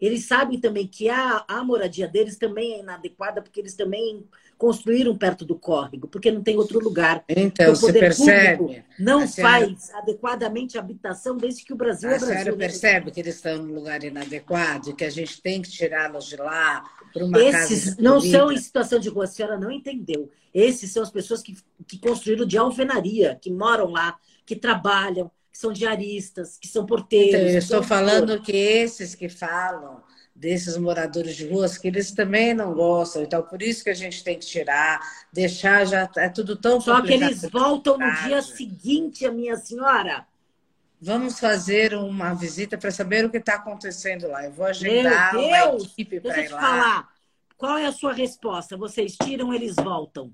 Speaker 2: Eles sabem também que a, a moradia deles também é inadequada, porque eles também construíram perto do córrego, porque não tem outro lugar.
Speaker 3: Então, o poder percebe?
Speaker 2: não faz adequadamente a habitação desde que o Brasil
Speaker 3: a
Speaker 2: é Brasil.
Speaker 3: A senhora percebe que eles estão num lugar inadequado, que a gente tem que tirá-los de lá para uma
Speaker 2: Esses
Speaker 3: casa
Speaker 2: não são em situação de rua, a senhora não entendeu. Esses são as pessoas que, que construíram de alvenaria, que moram lá, que trabalham, que são diaristas, que são porteiros.
Speaker 3: Então, eu
Speaker 2: estou
Speaker 3: falando que esses que falam desses moradores de ruas, que eles também não gostam, então por isso que a gente tem que tirar, deixar já é tudo tão
Speaker 2: Só que eles voltam no dia seguinte, a minha senhora.
Speaker 3: Vamos fazer uma visita para saber o que está acontecendo lá. Eu vou agendar Meu Deus, uma equipe para ir lá. Falar.
Speaker 2: Qual é a sua resposta? Vocês tiram, eles voltam.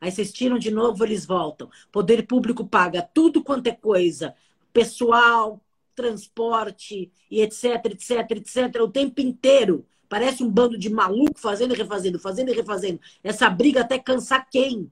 Speaker 2: Aí vocês tiram de novo, eles voltam. Poder público paga tudo quanto é coisa. Pessoal, transporte e etc, etc, etc, o tempo inteiro. Parece um bando de maluco fazendo e refazendo, fazendo e refazendo. Essa briga até cansar quem?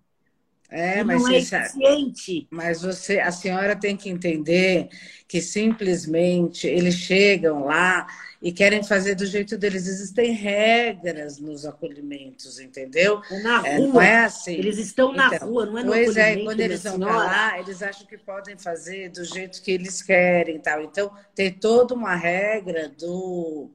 Speaker 3: É, mas,
Speaker 2: não é eficiente.
Speaker 3: mas você, a senhora tem que entender que simplesmente eles chegam lá e querem fazer do jeito deles. Existem regras nos acolhimentos, entendeu?
Speaker 2: É na é, rua.
Speaker 3: não é assim.
Speaker 2: Eles estão na então, rua, não é no
Speaker 3: Pois é, quando eles vão para lá, eles acham que podem fazer do jeito que eles querem tal. Então, tem toda uma regra do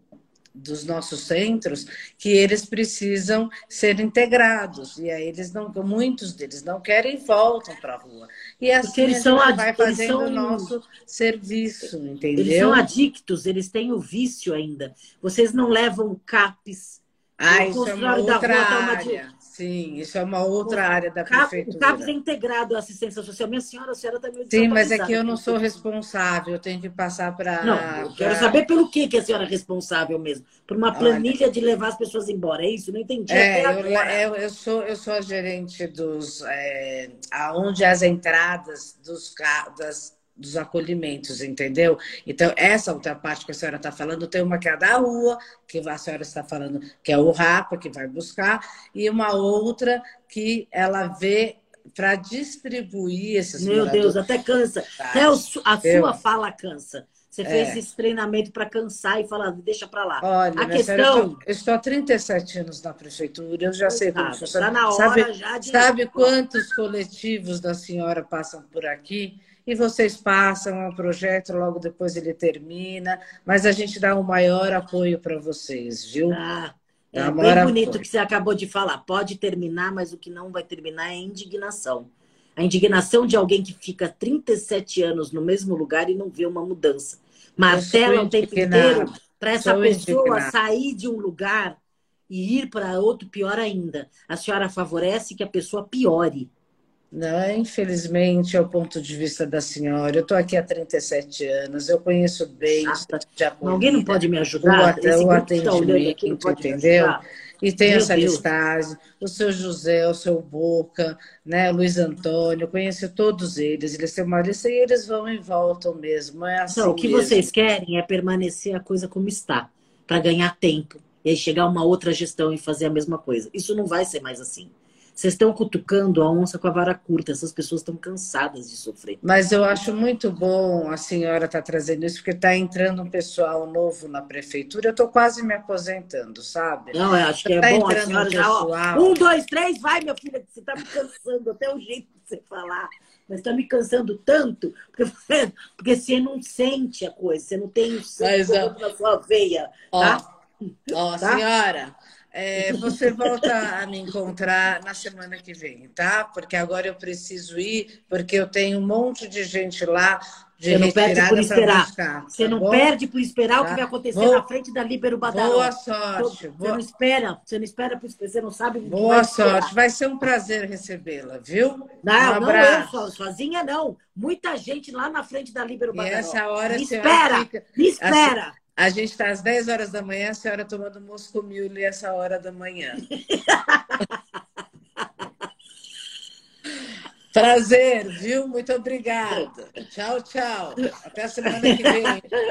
Speaker 3: dos nossos centros que eles precisam ser integrados e aí eles não muitos deles não querem e voltam para a rua e assim eles são vai fazendo o nosso serviço entendeu?
Speaker 2: eles são adictos eles têm o vício ainda. Vocês não levam capes.
Speaker 3: Ah, isso é uma outra área. Sim, isso é uma outra o área da CAP, prefeitura.
Speaker 2: O CAPES é integrado à assistência social. Minha senhora, a senhora está meio
Speaker 3: Sim, mas é que eu não sou responsável, eu tenho que passar para...
Speaker 2: Não, eu quero pra... saber pelo que, que a senhora é responsável mesmo. Por uma planilha Olha. de levar as pessoas embora, é isso? Não entendi
Speaker 3: é, eu, eu, sou, eu sou a gerente dos... É, aonde as entradas dos, das, dos acolhimentos, entendeu? Então, essa outra parte que a senhora está falando, tem uma que é da rua, que a senhora está falando, que é o RAPA, que vai buscar, e uma outra que ela vê para distribuir esses
Speaker 2: Meu. Deus, até cansa. Até o, a sua fala cansa. Você é. fez esse treinamento para cansar e falar, deixa para lá.
Speaker 3: Olha, a questão. Senhora, eu, estou, eu, estou, há 37 anos na prefeitura, eu já sei como funciona.
Speaker 2: Está na hora
Speaker 3: sabe,
Speaker 2: já
Speaker 3: de. Sabe quantos coletivos da senhora passam por aqui? E vocês passam o projeto, logo depois ele termina, mas a gente dá o um maior apoio para vocês, viu?
Speaker 2: Ah, é bem bonito apoio. que você acabou de falar. Pode terminar, mas o que não vai terminar é indignação. A indignação de alguém que fica 37 anos no mesmo lugar e não vê uma mudança. Martela o tempo inteiro para essa Sou pessoa indignado. sair de um lugar e ir para outro pior ainda. A senhora favorece que a pessoa piore.
Speaker 3: Não, infelizmente, é o ponto de vista da senhora. Eu estou aqui há 37 anos, eu conheço bem
Speaker 2: ah, acolhida, Alguém não pode me ajudar?
Speaker 3: O, o atendimento, tá entendeu? E tem Meu essa Deus. listagem, o seu José, o seu Boca, né, Luiz Antônio, conheço todos eles, eles têm uma lista e eles vão e voltam mesmo. É assim
Speaker 2: então, o que
Speaker 3: mesmo.
Speaker 2: vocês querem é permanecer a coisa como está, para ganhar tempo. E aí chegar uma outra gestão e fazer a mesma coisa. Isso não vai ser mais assim. Vocês estão cutucando a onça com a vara curta. Essas pessoas estão cansadas de sofrer.
Speaker 3: Mas eu acho muito bom a senhora estar tá trazendo isso, porque está entrando um pessoal novo na prefeitura. Eu estou quase me aposentando, sabe?
Speaker 2: Não, eu acho que é tá bom a senhora um já... Pessoal... Um, dois, três, vai, minha filha, você está me cansando até o jeito de você falar. Mas está me cansando tanto, porque, porque você não sente a coisa, você não tem o sangue na sua veia, tá?
Speaker 3: Ó, ó tá? senhora, é, você volta a me encontrar na semana que vem, tá? Porque agora eu preciso ir, porque eu tenho um monte de gente lá de
Speaker 2: Você não perde por esperar. Buscar, tá você não bom? perde por esperar tá? o que tá? vai acontecer Vou... na frente da Libero Badaró.
Speaker 3: Boa sorte. Você
Speaker 2: Boa... não espera, você não espera por você não sabe
Speaker 3: Boa vai sorte. Vai ser um prazer recebê-la, viu?
Speaker 2: Não, um não eu só, sozinha não. Muita gente lá na frente da Libero Badaró.
Speaker 3: E essa hora
Speaker 2: me espera, fica... me espera.
Speaker 3: A gente está às 10 horas da manhã, a senhora tomando Moscow Mule essa hora da manhã. [laughs] Prazer, viu? Muito obrigada. Tchau, tchau. Até a semana que vem.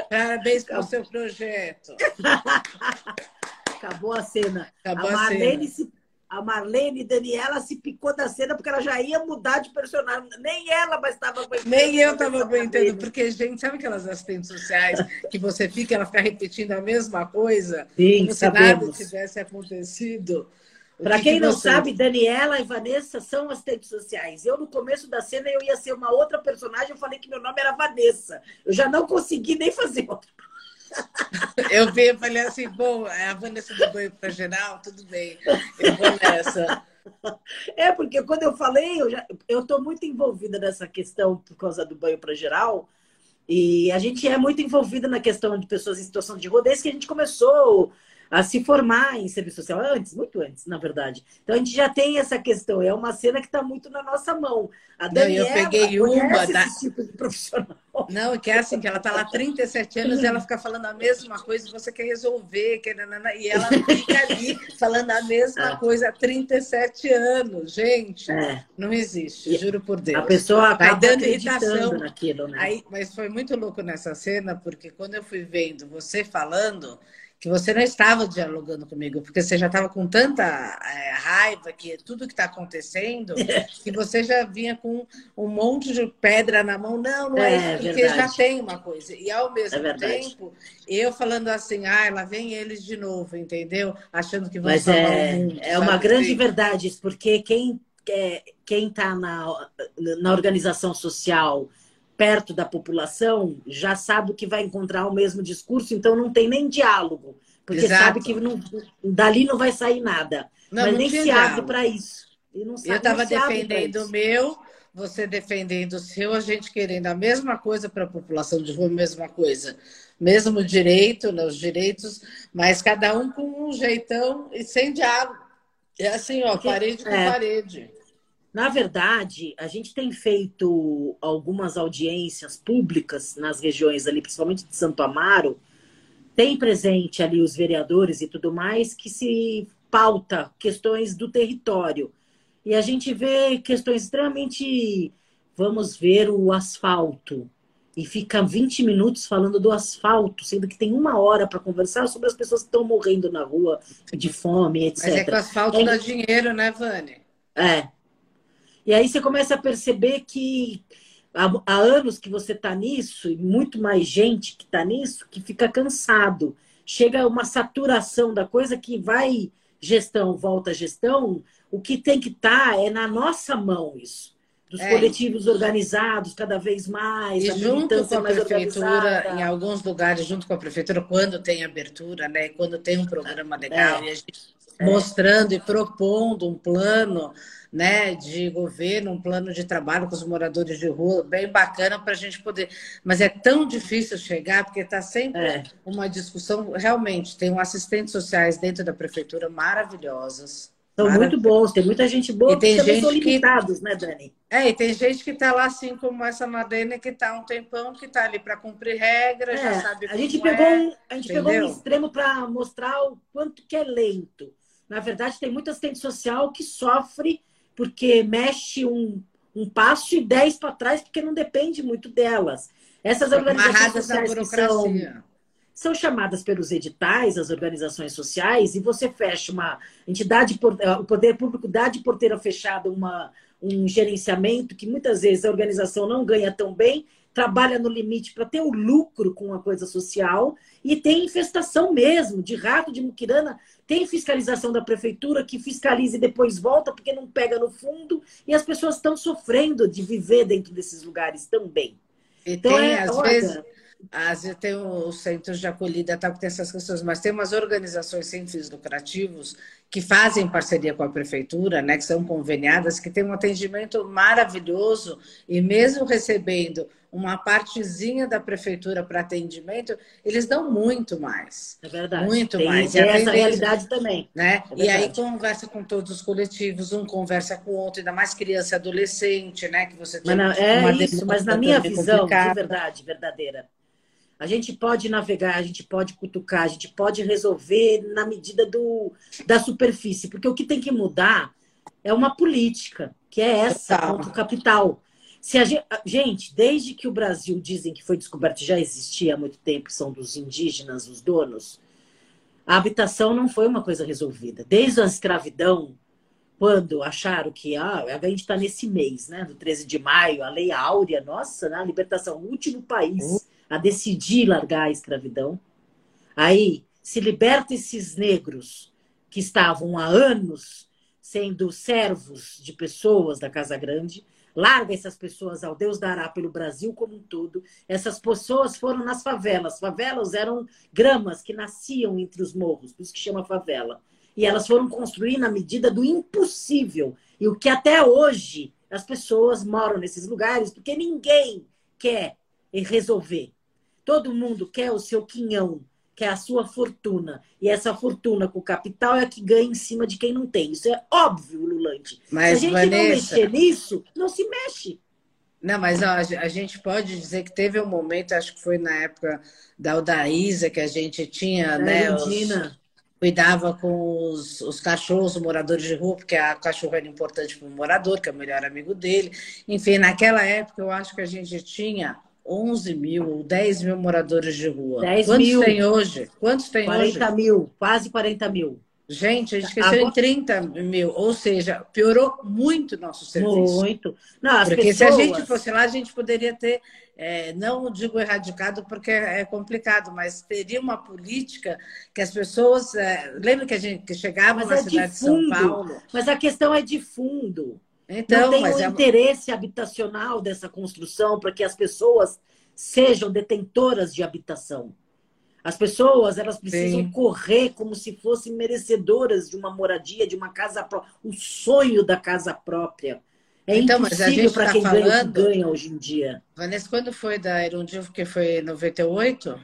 Speaker 3: Parabéns pelo seu projeto. [laughs]
Speaker 2: Acabou a cena.
Speaker 3: Acabou a, a Marlene
Speaker 2: cena. se a Marlene Daniela se picou da cena porque ela já ia mudar de personagem. Nem ela mais estava
Speaker 3: aguentando. Nem eu estava aguentando, porque, gente, sabe aquelas assistentes sociais que você fica, ela fica repetindo a mesma coisa?
Speaker 2: Sim,
Speaker 3: como
Speaker 2: sabemos.
Speaker 3: se nada tivesse acontecido.
Speaker 2: Para que quem que não você... sabe, Daniela e Vanessa são assistentes sociais. Eu, no começo da cena, eu ia ser uma outra personagem, eu falei que meu nome era Vanessa. Eu já não consegui nem fazer outra
Speaker 3: eu vi, eu falei assim, bom, é a Vanessa do banho para geral, tudo bem, eu vou nessa.
Speaker 2: É, porque quando eu falei, eu já, eu estou muito envolvida nessa questão por causa do banho para geral, E a gente é muito envolvida na questão de pessoas em situação de rua desde que a gente começou a se formar em serviço social antes, muito antes, na verdade. Então a gente já tem essa questão, é uma cena que está muito na nossa mão.
Speaker 3: A Daniela Não, eu peguei uma da... esse tipo de profissional. Não, que é assim, que ela está lá há 37 anos e ela fica falando a mesma coisa e você quer resolver, quer... e ela fica ali falando a mesma é. coisa há 37 anos. Gente, é. não existe, juro por Deus.
Speaker 2: A pessoa acaba Vai dando irritação naquilo, né?
Speaker 3: Aí, mas foi muito louco nessa cena, porque quando eu fui vendo você falando, que você não estava dialogando comigo, porque você já estava com tanta é, raiva que tudo que está acontecendo, [laughs] que você já vinha com um monte de pedra na mão. Não, não é, é isso, porque verdade. já tem uma coisa. E ao mesmo é tempo, eu falando assim, ah, lá vem eles de novo, entendeu? Achando que vão
Speaker 2: Mas é, mundo, é uma grande assim? verdade isso, porque quem é, quem está na, na organização social perto da população já sabe que vai encontrar o mesmo discurso, então não tem nem diálogo, porque Exato. sabe que não, dali não vai sair nada. Não, Mas não nem se abre para isso.
Speaker 3: Sabe, Eu estava defendendo o meu, você defendendo o seu, a gente querendo a mesma coisa para a população de rua, a mesma coisa. Mesmo direito, né, os direitos, mas cada um com um jeitão e sem diálogo. É assim, ó, parede com é. parede.
Speaker 2: Na verdade, a gente tem feito algumas audiências públicas nas regiões ali, principalmente de Santo Amaro, tem presente ali os vereadores e tudo mais que se pauta questões do território. E a gente vê questões extremamente. Vamos ver o asfalto. E fica 20 minutos falando do asfalto, sendo que tem uma hora para conversar sobre as pessoas que estão morrendo na rua de fome, etc. Mas
Speaker 3: é que o asfalto é... dá dinheiro, né, Vânia?
Speaker 2: É, e aí você começa a perceber que há, há anos que você está nisso, e muito mais gente que está nisso, que fica cansado. Chega uma saturação da coisa que vai gestão, volta gestão. O que tem que estar tá é na nossa mão isso dos é, coletivos organizados cada vez mais.
Speaker 3: E junto com a prefeitura, em alguns lugares, junto com a prefeitura, quando tem abertura, né? Quando tem um programa legal é, e a gente é. mostrando e propondo um plano né, de governo, um plano de trabalho com os moradores de rua, bem bacana para a gente poder. Mas é tão difícil chegar, porque está sempre é. uma discussão. Realmente, tem um assistentes sociais dentro da prefeitura maravilhosas.
Speaker 2: São muito bons, tem muita gente boa, e tem gente são limitados, que... né, Dani?
Speaker 3: É, e tem gente que está lá, assim como essa Madena, que está um tempão, que está ali para cumprir regras, é, já sabe
Speaker 2: a gente pegou é, um, A gente entendeu? pegou um extremo para mostrar o quanto que é lento. Na verdade, tem muita assistente social que sofre porque mexe um, um passo e dez para trás, porque não depende muito delas. Essas organizações sociais que são, são chamadas pelos editais, as organizações sociais, e você fecha uma entidade, eh, o poder público dá de porteira fechada uma, um gerenciamento que muitas vezes a organização não ganha tão bem, trabalha no limite para ter o lucro com a coisa social e tem infestação mesmo de rato, de muquirana, tem fiscalização da prefeitura que fiscaliza e depois volta porque não pega no fundo e as pessoas estão sofrendo de viver dentro desses lugares também.
Speaker 3: E então, tem, é, às olha, vezes, vezes tem os centros de acolhida, tal, que tem essas questões, mas tem umas organizações sem fins lucrativos que fazem parceria com a prefeitura, né, que são conveniadas, que têm um atendimento maravilhoso e mesmo recebendo uma partezinha da prefeitura para atendimento, eles dão muito mais.
Speaker 2: É verdade.
Speaker 3: Muito
Speaker 2: Tem,
Speaker 3: mais.
Speaker 2: E essa realidade também.
Speaker 3: Né? É e aí conversa com todos os coletivos, um conversa com o outro, ainda mais criança e adolescente, né? Que você
Speaker 2: tem mas é isso, mas na minha visão, complicada. de verdade, verdadeira. A gente pode navegar, a gente pode cutucar, a gente pode resolver na medida do, da superfície, porque o que tem que mudar é uma política, que é essa, o capital. Se a gente, gente, desde que o Brasil dizem que foi descoberto, já existia há muito tempo, são dos indígenas, os donos, a habitação não foi uma coisa resolvida. Desde a escravidão, quando acharam que ah, a gente está nesse mês, né, do 13 de maio, a Lei Áurea, nossa, né, a libertação, o último país a decidir largar a escravidão. Aí se liberta esses negros que estavam há anos sendo servos de pessoas da Casa Grande larga essas pessoas ao Deus dará pelo Brasil como um todo. Essas pessoas foram nas favelas. Favelas eram gramas que nasciam entre os morros, por isso que chama favela. E elas foram construir na medida do impossível. E o que até hoje as pessoas moram nesses lugares, porque ninguém quer resolver. Todo mundo quer o seu quinhão, quer a sua fortuna. E essa fortuna com capital é a que ganha em cima de quem não tem. Isso é óbvio, Lulante. Mas, se a gente Vanessa... não mexer nisso, não se mexe.
Speaker 3: Não, mas ó, a gente pode dizer que teve um momento, acho que foi na época da Udaísa, que a gente tinha, né? Os, cuidava com os, os cachorros, os moradores de rua, porque a cachorro era importante para o morador, que é o melhor amigo dele. Enfim, naquela época eu acho que a gente tinha 11 mil ou 10 mil moradores de rua. 10 Quantos mil. tem hoje? Quantos tem
Speaker 2: 40 hoje? 40 mil, quase 40 mil.
Speaker 3: Gente, a gente esqueceu Agora... em 30 mil, ou seja, piorou muito o nosso serviço.
Speaker 2: Muito.
Speaker 3: Não, porque pessoas... se a gente fosse lá, a gente poderia ter, é, não digo erradicado porque é complicado, mas teria uma política que as pessoas. É, lembra que a gente que chegava mas na é cidade de, de, São Paulo?
Speaker 2: Mas a questão é de fundo. Então, não tem o um é... interesse habitacional dessa construção para que as pessoas sejam detentoras de habitação. As pessoas, elas precisam Sim. correr como se fossem merecedoras de uma moradia, de uma casa própria, o sonho da casa própria. É então, impossível para tá quem falando... ganha, ganha hoje em dia.
Speaker 3: Vanessa, quando foi da Erundil, que foi em 98?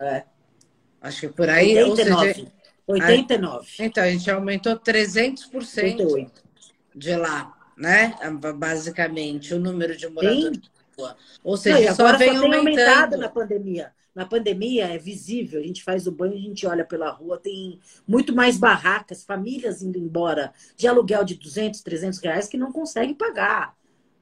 Speaker 2: É.
Speaker 3: Acho que por aí.
Speaker 2: 89. Seja... 89.
Speaker 3: Então, a gente aumentou 300% 88. de lá, né? Basicamente, o número de moradores. Sim.
Speaker 2: Ou seja, Não, só vem só aumentado na pandemia. Na pandemia é visível, a gente faz o banho, a gente olha pela rua, tem muito mais barracas, famílias indo embora de aluguel de 200, 300 reais que não conseguem pagar.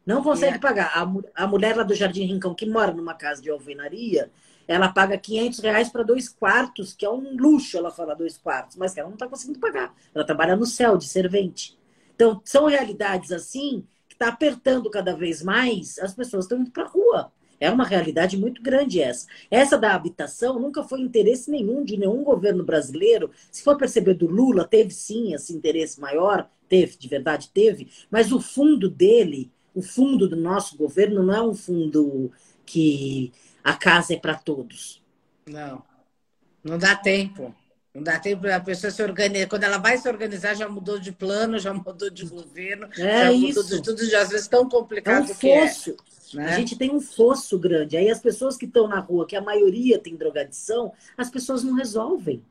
Speaker 2: Não consegue é. pagar. A, a mulher lá do Jardim Rincão, que mora numa casa de alvenaria, ela paga 500 reais para dois quartos, que é um luxo ela falar dois quartos, mas ela não está conseguindo pagar. Ela trabalha no céu de servente. Então, são realidades assim que está apertando cada vez mais, as pessoas estão indo para a rua. É uma realidade muito grande essa. Essa da habitação nunca foi interesse nenhum de nenhum governo brasileiro. Se for perceber do Lula, teve sim esse interesse maior, teve, de verdade teve, mas o fundo dele, o fundo do nosso governo não é um fundo que a casa é para todos.
Speaker 3: Não. Não dá tempo. Não dá tempo a pessoa se organizar. Quando ela vai se organizar, já mudou de plano, [laughs] já mudou de governo,
Speaker 2: é
Speaker 3: já
Speaker 2: isso.
Speaker 3: mudou de tudo, já às vezes tão complicado
Speaker 2: é um
Speaker 3: que é.
Speaker 2: Né? A gente tem um fosso grande. Aí as pessoas que estão na rua, que a maioria tem drogadição, as pessoas não resolvem.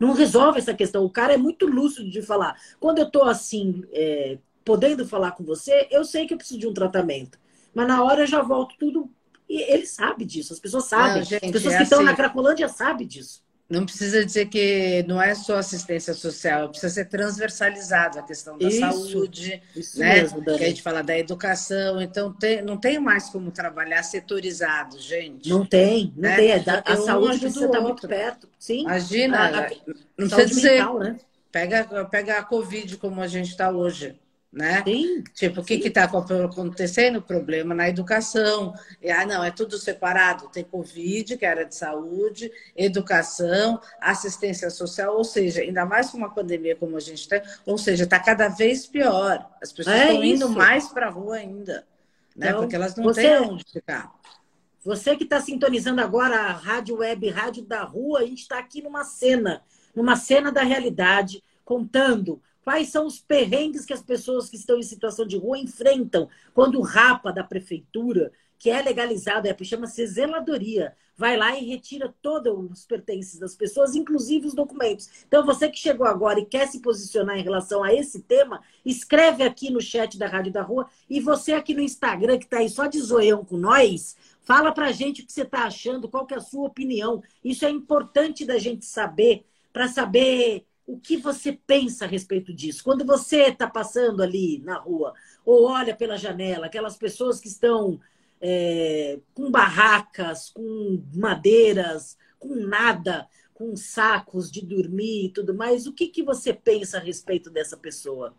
Speaker 2: Não resolve essa questão. O cara é muito lúcido de falar. Quando eu estou assim, é, podendo falar com você, eu sei que eu preciso de um tratamento. Mas na hora eu já volto tudo. E ele sabe disso, as pessoas sabem. Não, gente, as pessoas é que estão assim... na Cracolândia sabem disso.
Speaker 3: Não precisa dizer que não é só assistência social, precisa ser transversalizado a questão da isso, saúde, isso né? Mesmo, que a gente fala da educação. Então, tem, não tem mais como trabalhar setorizado, gente.
Speaker 2: Não tem, não né? tem. A, a saúde precisa estar muito perto. Sim.
Speaker 3: Imagina, a, a, não precisa dizer. Mental, né? Pega, pega a Covid como a gente está hoje né?
Speaker 2: Sim,
Speaker 3: tipo, o que está acontecendo? Problema na educação. E, ah, não, é tudo separado. Tem Covid, que era de saúde, educação, assistência social, ou seja, ainda mais com uma pandemia como a gente tem, ou seja, está cada vez pior. As pessoas é estão indo mais para a rua ainda, né? Então, Porque elas não você, têm onde ficar.
Speaker 2: Você que está sintonizando agora a Rádio Web, Rádio da Rua, a gente está aqui numa cena, numa cena da realidade, contando Quais são os perrengues que as pessoas que estão em situação de rua enfrentam quando o rapa da prefeitura, que é legalizado, é, chama-se zeladoria, vai lá e retira todos os pertences das pessoas, inclusive os documentos. Então, você que chegou agora e quer se posicionar em relação a esse tema, escreve aqui no chat da Rádio da Rua. E você aqui no Instagram, que está aí só de zoião com nós, fala pra gente o que você está achando, qual que é a sua opinião. Isso é importante da gente saber, para saber o que você pensa a respeito disso? Quando você está passando ali na rua, ou olha pela janela, aquelas pessoas que estão é, com barracas, com madeiras, com nada, com sacos de dormir e tudo mais, o que, que você pensa a respeito dessa pessoa?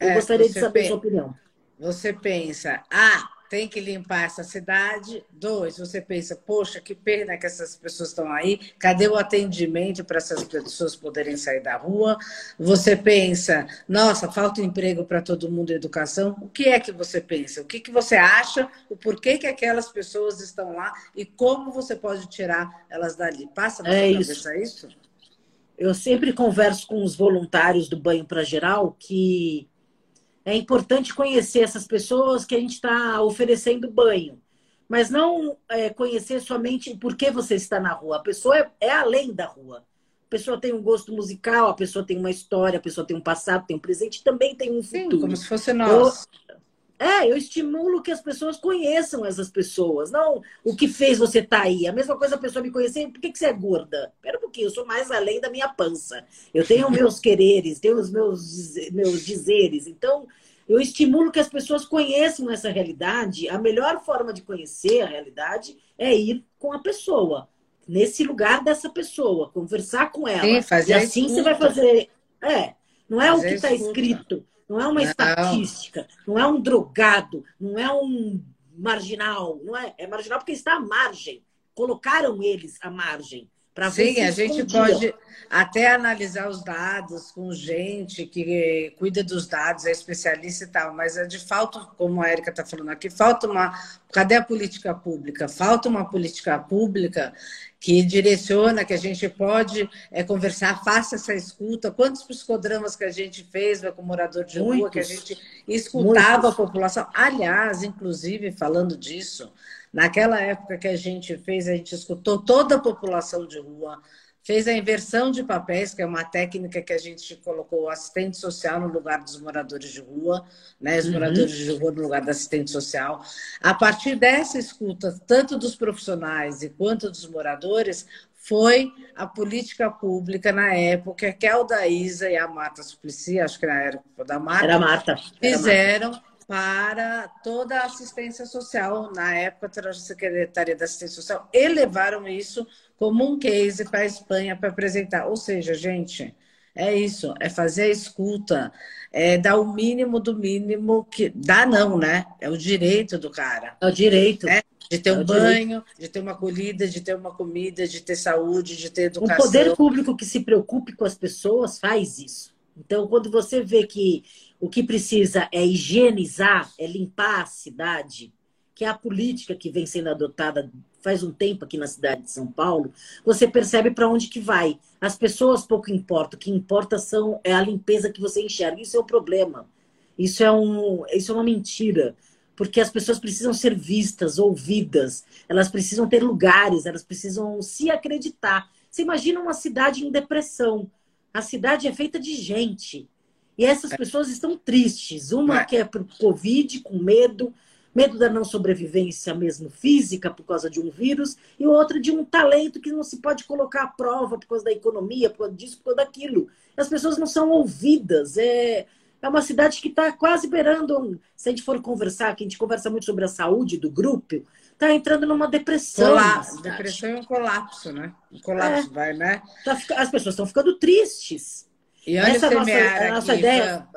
Speaker 2: Eu é, gostaria de saber a sua opinião.
Speaker 3: Você pensa, ah, tem que limpar essa cidade. Dois, você pensa, poxa, que pena que essas pessoas estão aí, cadê o atendimento para essas pessoas poderem sair da rua? Você pensa, nossa, falta emprego para todo mundo e educação. O que é que você pensa? O que, que você acha? O porquê que aquelas pessoas estão lá e como você pode tirar elas dali? Passa na é sua isso. cabeça isso?
Speaker 2: Eu sempre converso com os voluntários do Banho para Geral que é importante conhecer essas pessoas que a gente está oferecendo banho. mas não é, conhecer somente por que você está na rua. A pessoa é, é, além da rua. A pessoa tem um gosto musical, a pessoa tem uma história, a pessoa tem um passado, tem um presente, também tem um futuro. Sim,
Speaker 3: como se fosse nós.
Speaker 2: Eu, é, eu estimulo que as pessoas conheçam essas pessoas, não o que fez você estar tá aí. A mesma coisa a pessoa me conhecer, por que, que você é gorda? Pera um pouquinho, eu sou mais além da minha pança. Eu tenho [laughs] meus quereres, tenho os meus, meus dizeres. Então, eu estimulo que as pessoas conheçam essa realidade. A melhor forma de conhecer a realidade é ir com a pessoa, nesse lugar dessa pessoa, conversar com ela. Sim, fazer e assim você vai fazer. É, não é fazer o que está escrito, não é uma não. estatística, não é um drogado, não é um marginal, não é? É marginal porque está à margem. Colocaram eles à margem.
Speaker 3: Sim, a gente pode até analisar os dados com gente que cuida dos dados, é especialista e tal, mas é de falta, como a Erika está falando aqui, falta uma. Cadê a política pública? Falta uma política pública que direciona, que a gente pode é, conversar, faça essa escuta. Quantos psicodramas que a gente fez com morador de Muitos. rua, que a gente escutava Muitos. a população. Aliás, inclusive, falando disso, Naquela época que a gente fez, a gente escutou toda a população de rua, fez a inversão de papéis, que é uma técnica que a gente colocou o assistente social no lugar dos moradores de rua, né? os uhum. moradores de rua no lugar da assistente social. A partir dessa escuta, tanto dos profissionais e quanto dos moradores, foi a política pública na época que a Aldaísa e a Marta Suplicy, acho que época da Marta,
Speaker 2: Era Marta.
Speaker 3: fizeram para toda a assistência social, na época da Secretaria da Assistência Social, elevaram isso como um case para a Espanha para apresentar. Ou seja, gente, é isso, é fazer a escuta, é dar o mínimo do mínimo que dá não, né? É o direito do cara.
Speaker 2: É o direito.
Speaker 3: Né? De ter é um banho, direito. de ter uma acolhida, de ter uma comida, de ter saúde, de ter educação.
Speaker 2: O poder público que se preocupe com as pessoas faz isso. Então, quando você vê que o que precisa é higienizar, é limpar a cidade, que é a política que vem sendo adotada faz um tempo aqui na cidade de São Paulo, você percebe para onde que vai. As pessoas pouco importam, o que importa são é a limpeza que você enxerga. Isso é o problema. Isso é um, isso é uma mentira, porque as pessoas precisam ser vistas, ouvidas, elas precisam ter lugares, elas precisam se acreditar. Você imagina uma cidade em depressão. A cidade é feita de gente. E essas é. pessoas estão tristes. Uma é. que é por Covid, com medo, medo da não sobrevivência mesmo física por causa de um vírus, e outra de um talento que não se pode colocar à prova por causa da economia, por causa disso, por causa daquilo. As pessoas não são ouvidas. É, é uma cidade que está quase beirando. Se a gente for conversar, que a gente conversa muito sobre a saúde do grupo, está entrando numa depressão.
Speaker 3: Depressão e um colapso, né? Um colapso, é. vai, né?
Speaker 2: Tá, as pessoas estão ficando tristes.
Speaker 3: E olha Essa semear nossa, a nossa ideia.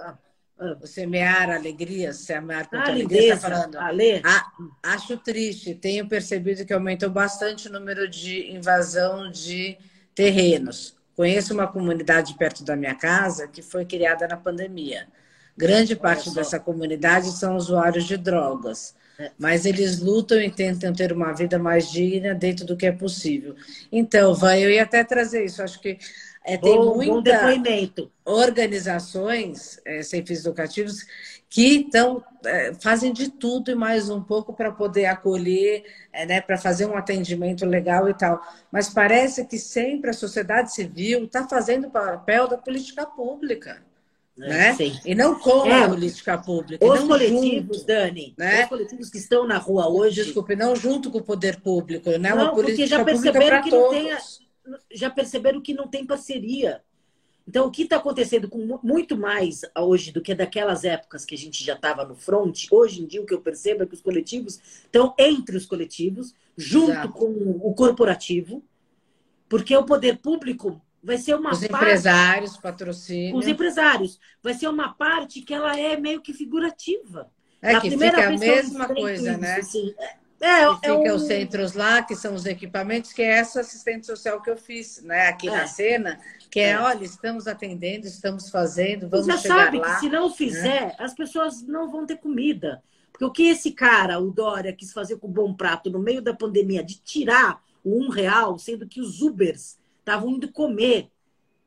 Speaker 3: O semear alegria, semear com ah, alegria, está falando. Ale. Ah, acho triste, tenho percebido que aumentou bastante o número de invasão de terrenos. Conheço uma comunidade perto da minha casa que foi criada na pandemia. Grande parte dessa comunidade são usuários de drogas, é. mas eles lutam e tentam ter uma vida mais digna dentro do que é possível. Então, vai, eu ia até trazer isso. Acho que é, tem bom, muita bom organizações é, sem fins educativos que estão é, fazem de tudo e mais um pouco para poder acolher, é, né, para fazer um atendimento legal e tal. Mas parece que sempre a sociedade civil está fazendo o papel da política pública. É, né? Sim. E não com é, a política pública.
Speaker 2: Os coletivos, junto, Dani, né? os coletivos que estão na rua hoje.
Speaker 3: Desculpe, não junto com o poder público, né?
Speaker 2: Não, uma política porque já perceberam que todos. não tem. A já perceberam que não tem parceria. Então, o que está acontecendo com muito mais hoje do que daquelas épocas que a gente já estava no front, hoje em dia o que eu percebo é que os coletivos estão entre os coletivos, junto Exato. com o corporativo, porque o poder público vai ser uma
Speaker 3: os
Speaker 2: parte...
Speaker 3: empresários, patrocínio.
Speaker 2: Os empresários. Vai ser uma parte que ela é meio que figurativa.
Speaker 3: É Na que fica a mesma coisa, isso, né? Assim, é, é, fica um... os centros lá, que são os equipamentos, que é essa assistente social que eu fiz, né, aqui é. na cena, que é, é, olha, estamos atendendo, estamos fazendo, vamos chegar sabe
Speaker 2: lá. que se não fizer, né? as pessoas não vão ter comida. Porque o que esse cara, o Dória, quis fazer com o Bom Prato no meio da pandemia, de tirar o um real, sendo que os Ubers estavam indo comer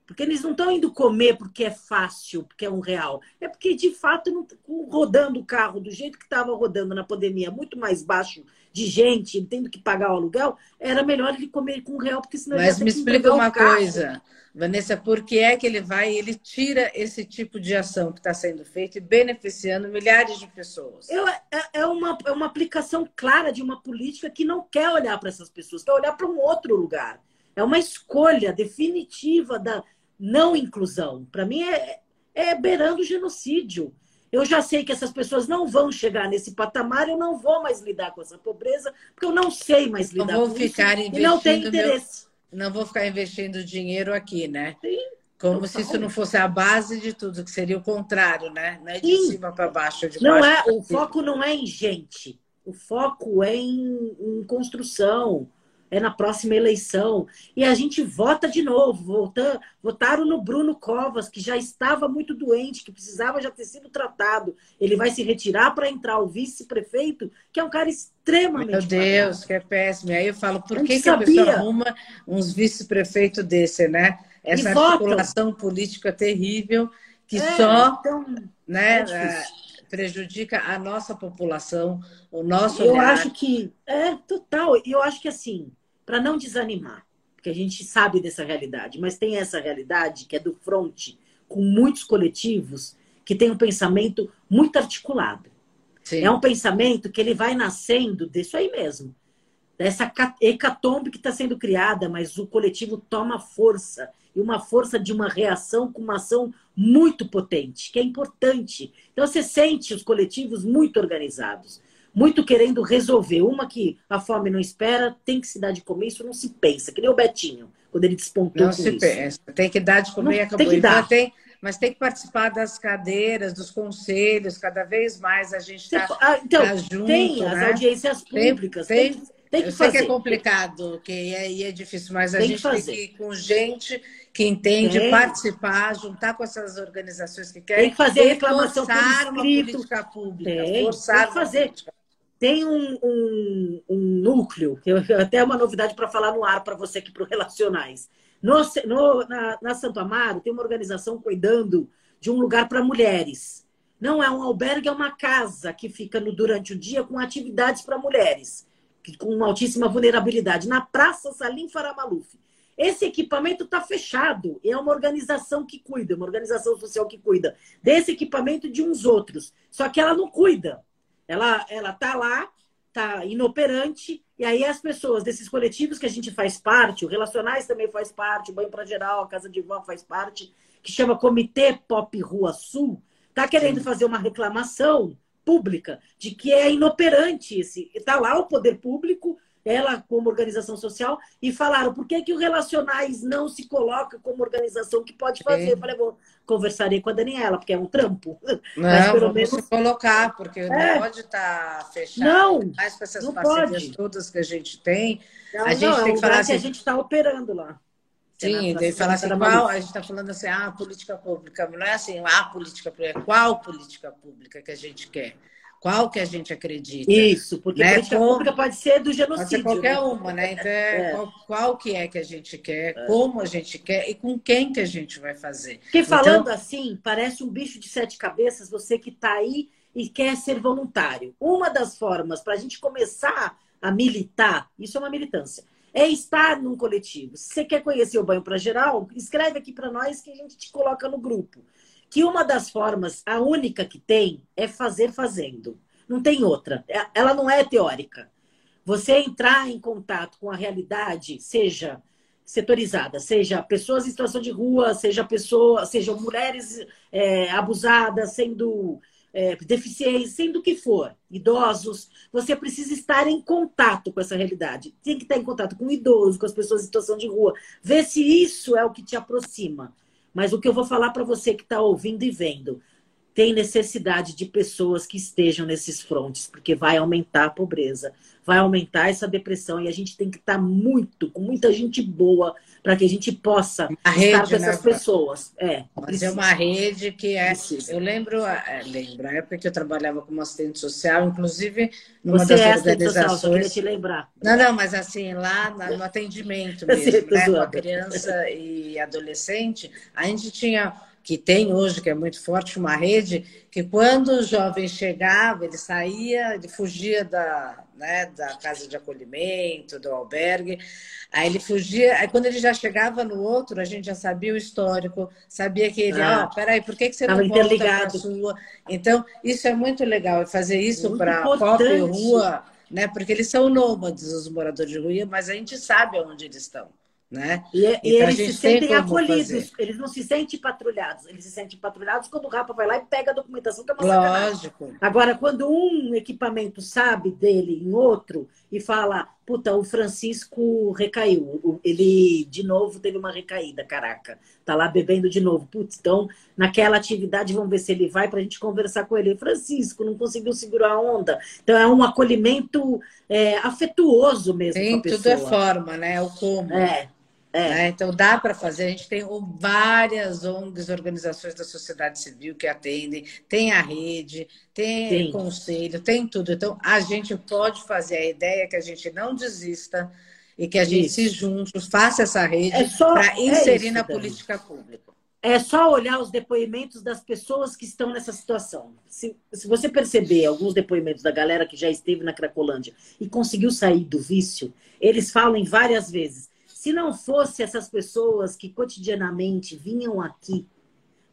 Speaker 2: Porque eles não estão indo comer porque é fácil, porque é um real. É porque, de fato, não, rodando o carro do jeito que estava rodando na pandemia, muito mais baixo de gente, tendo que pagar o aluguel, era melhor ele comer com um real, porque senão
Speaker 3: Mas me explica uma coisa, Vanessa, por que é que ele vai ele tira esse tipo de ação que está sendo feita e beneficiando milhares de pessoas?
Speaker 2: Eu, é, é, uma, é uma aplicação clara de uma política que não quer olhar para essas pessoas, quer olhar para um outro lugar. É uma escolha definitiva da, não inclusão. Para mim, é, é beirando o genocídio. Eu já sei que essas pessoas não vão chegar nesse patamar, eu não vou mais lidar com essa pobreza, porque eu não sei mais lidar
Speaker 3: não vou
Speaker 2: com
Speaker 3: ficar
Speaker 2: isso e não tenho interesse.
Speaker 3: Meu... Não vou ficar investindo dinheiro aqui, né? Sim. Como se isso não fosse a base de tudo, que seria o contrário, né? Não é de Sim. cima para baixo, de
Speaker 2: não
Speaker 3: baixo.
Speaker 2: É, o foco não é em gente, o foco é em, em construção, é na próxima eleição. E a gente vota de novo. Votaram no Bruno Covas, que já estava muito doente, que precisava já ter sido tratado. Ele vai se retirar para entrar o vice-prefeito, que é um cara extremamente.
Speaker 3: Meu Deus, que é péssimo. Aí eu falo, por que, que a pessoa arruma uns vice-prefeitos desse, né? Essa articulação política terrível que é, só então, né, é prejudica a nossa população, o nosso
Speaker 2: Eu olhar. acho que é total. Eu acho que assim, para não desanimar, porque a gente sabe dessa realidade, mas tem essa realidade que é do front, com muitos coletivos que tem um pensamento muito articulado. Sim. É um pensamento que ele vai nascendo disso aí mesmo, dessa hecatombe que está sendo criada, mas o coletivo toma força e uma força de uma reação com uma ação muito potente, que é importante. Então você sente os coletivos muito organizados muito querendo resolver. Uma que a fome não espera, tem que se dar de comer, isso não se pensa, que nem o Betinho, quando ele despontou
Speaker 3: não se
Speaker 2: isso.
Speaker 3: pensa, tem que dar de comer não, e acabou.
Speaker 2: Tem que dar.
Speaker 3: Tem, mas tem que participar das cadeiras, dos conselhos, cada vez mais a gente está
Speaker 2: ah, então,
Speaker 3: tá junto.
Speaker 2: Tem
Speaker 3: né?
Speaker 2: as audiências públicas,
Speaker 3: tem,
Speaker 2: tem, tem que
Speaker 3: eu
Speaker 2: fazer.
Speaker 3: sei que é complicado, que aí é difícil, mas a tem gente tem que ir com gente que entende, tem. participar, juntar com essas organizações que querem.
Speaker 2: Tem que fazer reclamação por
Speaker 3: uma política pública.
Speaker 2: Tem, forçar tem que fazer. Tem um, um, um núcleo, que até é uma novidade para falar no ar para você aqui para Relacionais. No, no, na, na Santo Amaro tem uma organização cuidando de um lugar para mulheres. Não é um albergue, é uma casa que fica no, durante o dia com atividades para mulheres, com uma altíssima vulnerabilidade, na Praça Salim Faramaluf. Esse equipamento está fechado. É uma organização que cuida, uma organização social que cuida desse equipamento de uns outros. Só que ela não cuida. Ela ela tá lá, tá inoperante, e aí as pessoas desses coletivos que a gente faz parte, o Relacionais também faz parte, o Banho para Geral, a Casa de Vó faz parte, que chama Comitê Pop Rua Sul, tá querendo Sim. fazer uma reclamação pública de que é inoperante esse. Está lá o poder público ela como organização social, e falaram por que, que o Relacionais não se coloca como organização que pode fazer. É. Eu falei, bom, conversarei com a Daniela, porque é um trampo. [laughs]
Speaker 3: Não, Mas pelo menos se colocar, porque é. não pode estar tá fechado.
Speaker 2: Não,
Speaker 3: mais com essas parcerias pode. todas que a gente tem.
Speaker 2: Não, a gente não, tem é que falar assim, que a gente está operando lá.
Speaker 3: Sim, daí falar assim, qual, a gente está falando assim, ah, política pública, não é assim, ah, política pública, qual política pública que a gente quer? qual que a gente acredita.
Speaker 2: Isso, porque né? política Com... pública pode ser do genocídio. Pode ser
Speaker 3: qualquer
Speaker 2: né?
Speaker 3: uma, né? Então, é, é. Qual, qual, que é que a gente quer, é. como a gente quer e com quem que a gente vai fazer.
Speaker 2: Porque falando então... assim, parece um bicho de sete cabeças, você que está aí e quer ser voluntário. Uma das formas para a gente começar a militar, isso é uma militância, é estar num coletivo. Se você quer conhecer o Banho para Geral, escreve aqui para nós que a gente te coloca no grupo que uma das formas, a única que tem, é fazer fazendo. Não tem outra. É, ela não é teórica. Você entrar em contato com a realidade, seja setorizada, seja pessoas em situação de rua, seja pessoas, sejam mulheres é, abusadas, sendo é, deficientes, sendo que for, idosos, você precisa estar em contato com essa realidade. Tem que estar em contato com o idoso, com as pessoas em situação de rua. Ver se isso é o que te aproxima. Mas o que eu vou falar para você que está ouvindo e vendo, tem necessidade de pessoas que estejam nesses frontes, porque vai aumentar a pobreza, vai aumentar essa depressão e a gente tem que estar muito, com muita gente boa, para que a gente possa
Speaker 3: Uma
Speaker 2: estar
Speaker 3: rede,
Speaker 2: com essas
Speaker 3: né?
Speaker 2: pessoas. É,
Speaker 3: Mas é uma rede que é.
Speaker 2: Precisa.
Speaker 3: Eu lembro, é, lembro, a época que eu trabalhava como assistente social, inclusive numa
Speaker 2: Você
Speaker 3: das
Speaker 2: é assistente social, queria
Speaker 3: organizações.
Speaker 2: te lembrar.
Speaker 3: Não, não, mas assim, lá na- no atendimento [laughs] mesmo, né, com a criança e adolescente, a gente tinha, que tem hoje, que é muito forte, uma rede, que quando o jovem chegava, ele saía, ele fugia da, né, da casa de acolhimento, do albergue, aí ele fugia, aí quando ele já chegava no outro, a gente já sabia o histórico, sabia que ele, ó,
Speaker 2: Ah.
Speaker 3: peraí, por que, que você não volta para sua? Então, isso é muito legal, fazer isso para. COP e rua, né? Porque eles são nômades, os moradores de rua, mas a gente sabe onde eles estão, né?
Speaker 2: E, e
Speaker 3: Então, a
Speaker 2: eles se sentem acolhidos,
Speaker 3: fazer.
Speaker 2: eles não se sentem patrulhados, eles se sentem patrulhados quando o Rapa vai lá e pega a documentação, que é uma sacanagem.
Speaker 3: Lógico.
Speaker 2: Agora, quando um equipamento sabe dele em outro e fala, puta, o Francisco recaiu, ele de novo teve uma recaída, caraca, tá lá bebendo de novo. Putz, então, naquela atividade, vamos ver se ele vai pra gente conversar com ele. Francisco, não conseguiu segurar a onda. Então, é um acolhimento é, afetuoso mesmo a
Speaker 3: tudo é forma, né? É o como.
Speaker 2: É, é.
Speaker 3: né? Então dá para fazer. A gente tem várias ONGs, organizações da sociedade civil que atendem, tem a rede, tem
Speaker 2: Tem.
Speaker 3: conselho, tem tudo. Então a gente pode fazer. A ideia é que a gente não desista e que a gente
Speaker 2: Isso.
Speaker 3: se junte, faça essa rede
Speaker 2: É
Speaker 3: para
Speaker 2: é
Speaker 3: inserir
Speaker 2: isso,
Speaker 3: na
Speaker 2: Dani.
Speaker 3: política pública.
Speaker 2: É só olhar os depoimentos das pessoas que estão nessa situação. Se, se você perceber alguns depoimentos da galera que já esteve na Cracolândia e conseguiu sair do vício, eles falam várias vezes. Se não fosse essas pessoas que cotidianamente vinham aqui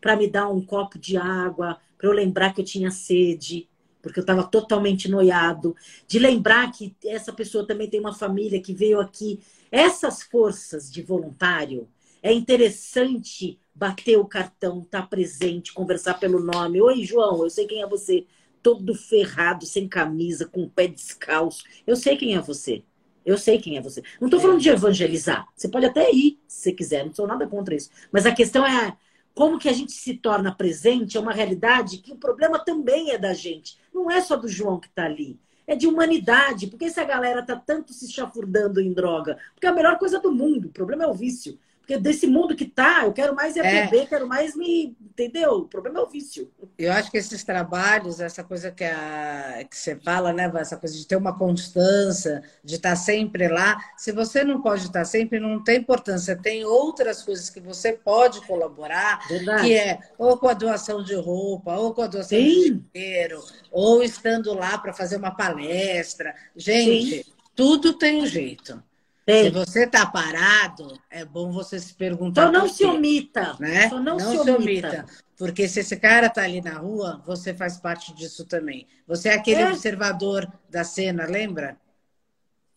Speaker 2: para me dar um copo de água, para eu lembrar que eu tinha sede, porque eu estava totalmente noiado, de lembrar que essa pessoa também tem uma família que veio aqui. Essas forças de voluntário, é interessante bater o cartão, estar tá presente, conversar pelo nome. Oi, João, eu sei quem é você. Todo ferrado, sem camisa, com o pé descalço. Eu sei quem é você. Eu sei quem é você. Não estou falando de evangelizar. Você pode até ir, se você quiser. Não sou nada contra isso. Mas a questão é como que a gente se torna presente. É uma realidade que o problema também é da gente. Não é só do João que está ali. É de humanidade. Por que essa galera tá tanto se chafurdando em droga? Porque é a melhor coisa do mundo. O problema é o vício. Porque desse mundo que tá, eu quero mais é,
Speaker 3: É.
Speaker 2: beber, quero mais me. Entendeu? O problema é o vício.
Speaker 3: Eu acho que esses trabalhos, essa coisa que, a, que você fala, né, essa coisa de ter uma constância, de estar sempre lá. Se você não pode estar sempre, não tem importância. Tem outras coisas que você pode colaborar,
Speaker 2: Verdade.
Speaker 3: que é ou com a doação de roupa, ou com a doação
Speaker 2: Sim.
Speaker 3: de dinheiro, ou estando lá para fazer uma palestra. Gente, tudo tem um jeito. Se você está parado, é bom você se perguntar.
Speaker 2: Só não se omita.
Speaker 3: né?
Speaker 2: Só não, se omita.
Speaker 3: Porque se esse cara tá ali na rua, você faz parte disso também. Você é aquele
Speaker 2: É.
Speaker 3: observador da cena, lembra?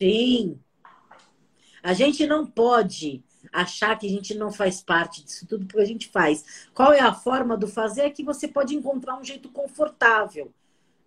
Speaker 2: Sim. A gente não pode achar que a gente não faz parte disso tudo porque a gente faz. Qual é a forma do fazer? É que você pode encontrar um jeito confortável.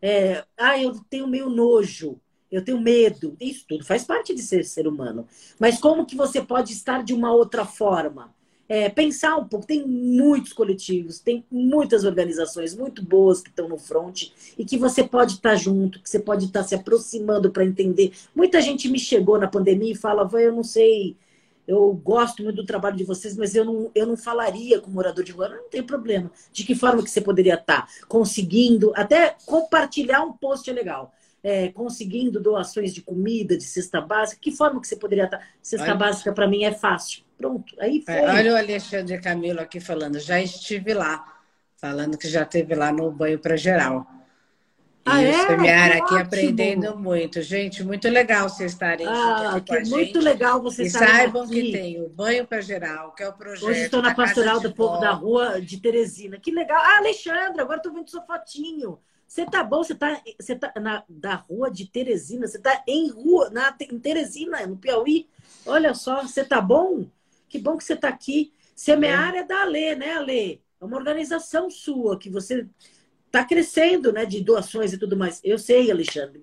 Speaker 2: É, ah, eu tenho meio nojo, eu tenho medo. Isso tudo faz parte de ser ser humano. Mas como que você pode estar de uma outra forma? É, pensar um pouco. Tem muitos coletivos, tem muitas organizações muito boas que estão no front e que você pode estar junto, que você pode estar se aproximando para entender. Muita gente me chegou na pandemia e fala, eu não sei, eu gosto muito do trabalho de vocês, mas eu não, eu não falaria com morador de rua. Não tem problema. De que forma que você poderia estar? Conseguindo, até compartilhar um post é legal. É, conseguindo doações de comida, de cesta básica, que forma que você poderia estar? Cesta
Speaker 3: Olha.
Speaker 2: básica para mim é fácil. Pronto, aí foi.
Speaker 3: É, olha o Alexandre Camilo aqui falando, já estive lá, falando que já esteve lá no banho para geral. E
Speaker 2: Ah, é? Que
Speaker 3: aqui aprendendo muito. Gente, muito legal vocês estarem
Speaker 2: Ah,
Speaker 3: aqui
Speaker 2: que muito
Speaker 3: gente.
Speaker 2: legal você
Speaker 3: E saibam
Speaker 2: aqui.
Speaker 3: que tem o Banho para Geral, que é o projeto.
Speaker 2: Hoje estou na pastoral do povo da rua de Teresina. Que legal. Ah, Alexandre, agora estou vendo sua fotinho. Você tá bom? Você tá, você tá na da rua de Teresina? Você tá em rua, na, em Teresina, no Piauí? Olha só, você tá bom? Que bom que você tá aqui. Semear é da Alê, né, Alê? É uma organização sua que você tá crescendo, né, de doações e tudo mais. Eu sei, Alexandre.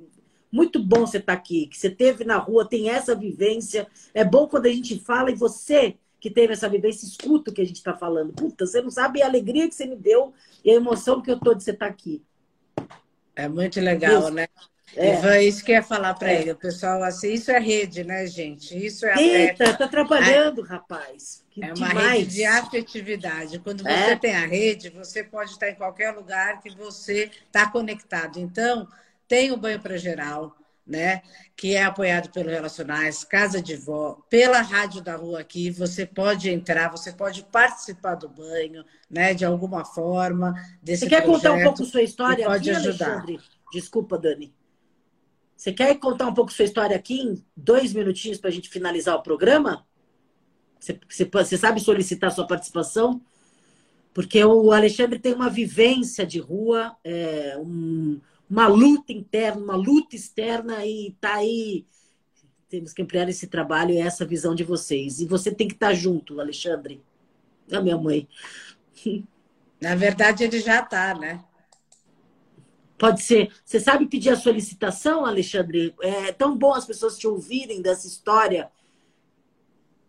Speaker 2: Muito bom você estar aqui, que você teve na rua, tem essa vivência. É bom quando a gente fala e você que teve essa vivência, escuta o que a gente está falando. Puta, você não sabe a alegria que você me deu e a emoção que eu tô de você estar tá aqui.
Speaker 3: É muito legal, isso. né? É. Ivan, isso que eu ia falar para é. ele, o pessoal, assim, isso é rede, né, gente? Isso é
Speaker 2: Eita, tá trabalhando, rapaz.
Speaker 3: Que é uma demais. rede de afetividade. Quando é. você tem a rede, você pode estar em qualquer lugar que você está conectado. Então, tem o Banho para Geral, né? Que é apoiado pelo Relacionais, Casa de Vó, pela Rádio da Rua aqui. Você pode entrar, você pode participar do banho, né? De alguma forma. Desse
Speaker 2: você quer contar um pouco sua história? Pode aqui, ajudar. Alexandre? Desculpa, Dani. Você quer contar um pouco sua história aqui em dois minutinhos para a gente finalizar o programa? Você, você, você sabe solicitar sua participação? Porque o Alexandre tem uma vivência de rua, é, um, uma luta interna, uma luta externa e está aí. Temos que ampliar esse trabalho e essa visão de vocês. E você tem que estar tá junto, Alexandre. A minha mãe.
Speaker 3: Na verdade, ele já está, né?
Speaker 2: Pode ser. Você sabe pedir a solicitação, Alexandre? É tão bom as pessoas te ouvirem dessa história,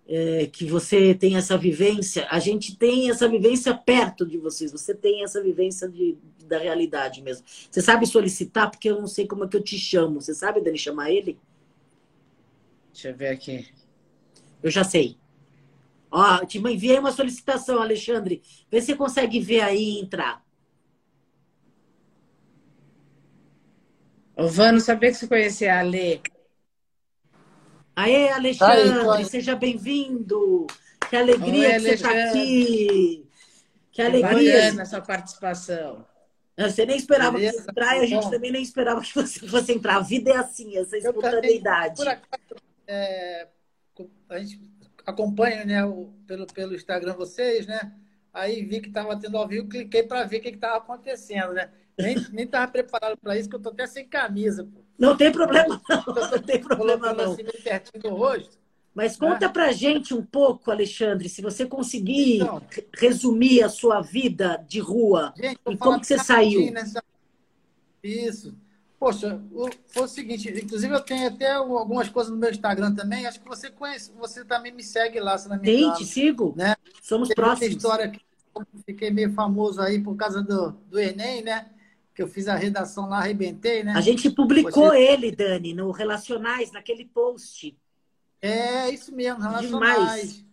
Speaker 2: é, que você tem essa vivência. A gente tem essa vivência perto de vocês. Você tem essa vivência de, da realidade mesmo. Você sabe solicitar? Porque eu não sei como é que eu te chamo. Você sabe, Dani, chamar ele?
Speaker 3: Deixa eu ver aqui.
Speaker 2: Eu já sei. Ó, te enviei uma solicitação, Alexandre. Vê se você consegue ver aí e entrar.
Speaker 3: Ô, Vano, sabia que você conhecia a Lê?
Speaker 2: Aê, Alexandre, Aí, seja bem-vindo. Que alegria Oi, que você está aqui. Que alegria.
Speaker 3: essa sua participação.
Speaker 2: Você nem esperava Beleza, que você entrar e a gente bom. também nem esperava que você fosse entrar. A vida é assim, essa espontaneidade. Por acaso,
Speaker 4: é, a gente acompanha né, o, pelo, pelo Instagram vocês, né? Aí vi que estava tendo ao vivo, cliquei para ver o que estava acontecendo, né? Nem, [laughs] nem tava preparado para isso, que eu tô até sem camisa. Pô.
Speaker 2: Não tem problema, não. [laughs] Não tem problema, não.
Speaker 4: Assim, pertinho do rosto.
Speaker 2: Mas conta né? pra gente um pouco, Alexandre, se você conseguir então, resumir a sua vida de rua gente, e como que você saiu. Nessa...
Speaker 4: Isso. Poxa, foi o seguinte, inclusive eu tenho até algumas coisas no meu Instagram também, acho que você conhece, você também me segue lá, se não me
Speaker 2: engano. Tem, te sigo. Né? Somos Tem próximos.
Speaker 4: história que fiquei meio famoso aí por causa do, do Enem, né? que eu fiz a redação lá, arrebentei, né?
Speaker 2: A gente publicou ele, Dani, no Relacionais, naquele post.
Speaker 4: É, isso mesmo, Relacionais. Demais.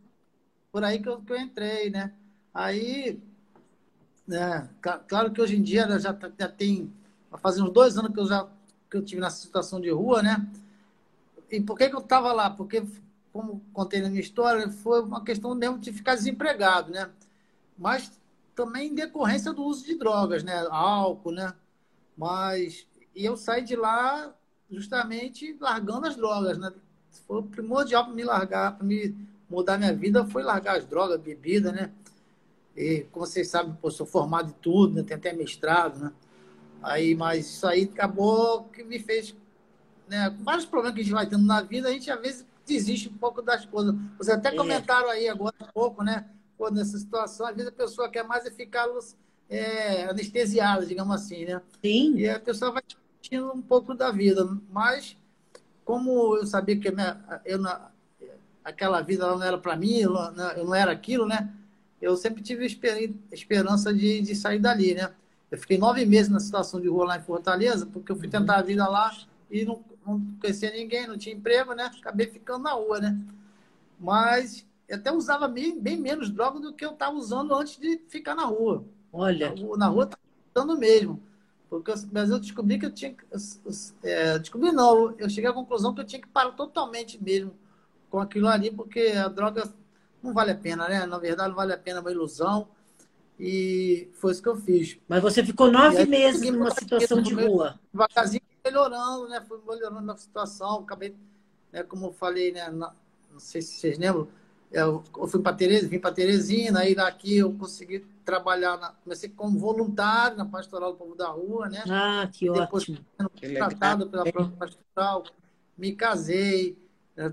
Speaker 4: Por aí que eu, que eu entrei, né? Aí, né, claro que hoje em dia né, já, tá, já tem, faz uns dois anos que eu já que eu tive nessa situação de rua, né? E por que, que eu estava lá? Porque, como contei na minha história, foi uma questão mesmo de ficar desempregado, né? Mas também em decorrência do uso de drogas, né? Álcool, né? Mas e eu saí de lá justamente largando as drogas, né? Foi primordial para me largar, para me mudar minha vida, foi largar as drogas, bebida, né? E como vocês sabem, pô, sou formado em tudo, né? Tenho até mestrado, né? Aí, mas isso aí acabou que me fez, né? Vários problemas que a gente vai tendo na vida, a gente às vezes desiste um pouco das coisas. Vocês até é. comentaram aí agora um pouco, né? pô, nessa situação, às vezes a pessoa quer mais é ficar é, anestesiada, digamos assim, né?
Speaker 2: Sim.
Speaker 4: E a pessoa vai sentindo um pouco da vida. Mas, como eu sabia que minha, eu, aquela vida não era para mim, eu não era aquilo, né? Eu sempre tive esper, esperança de, de sair dali, né? Eu fiquei nove meses na situação de rua lá em Fortaleza, porque eu fui tentar a vida lá e não, não conhecia ninguém, não tinha emprego, né? Acabei ficando na rua, né? Mas eu até usava bem, bem menos droga do que eu estava usando antes de ficar na rua.
Speaker 2: Olha.
Speaker 4: Na rua estava usando mesmo. Porque eu, mas eu descobri que eu tinha que. É, descobri não, eu cheguei à conclusão que eu tinha que parar totalmente mesmo com aquilo ali, porque a droga não vale a pena, né? Na verdade, não vale a pena, é uma ilusão. E foi isso que eu fiz.
Speaker 2: Mas você ficou nove aí, meses numa situação de rua.
Speaker 4: Devagarzinho melhorando, né? Fui melhorando a situação. Acabei, né, como eu falei, né? Na, não sei se vocês lembram, eu, fui para Teresina, vim para Teresina, aí daqui eu consegui trabalhar, na, comecei como voluntário na pastoral do povo da rua, né?
Speaker 2: Ah, que Depois, ótimo.
Speaker 4: tratado pela própria pastoral, me casei,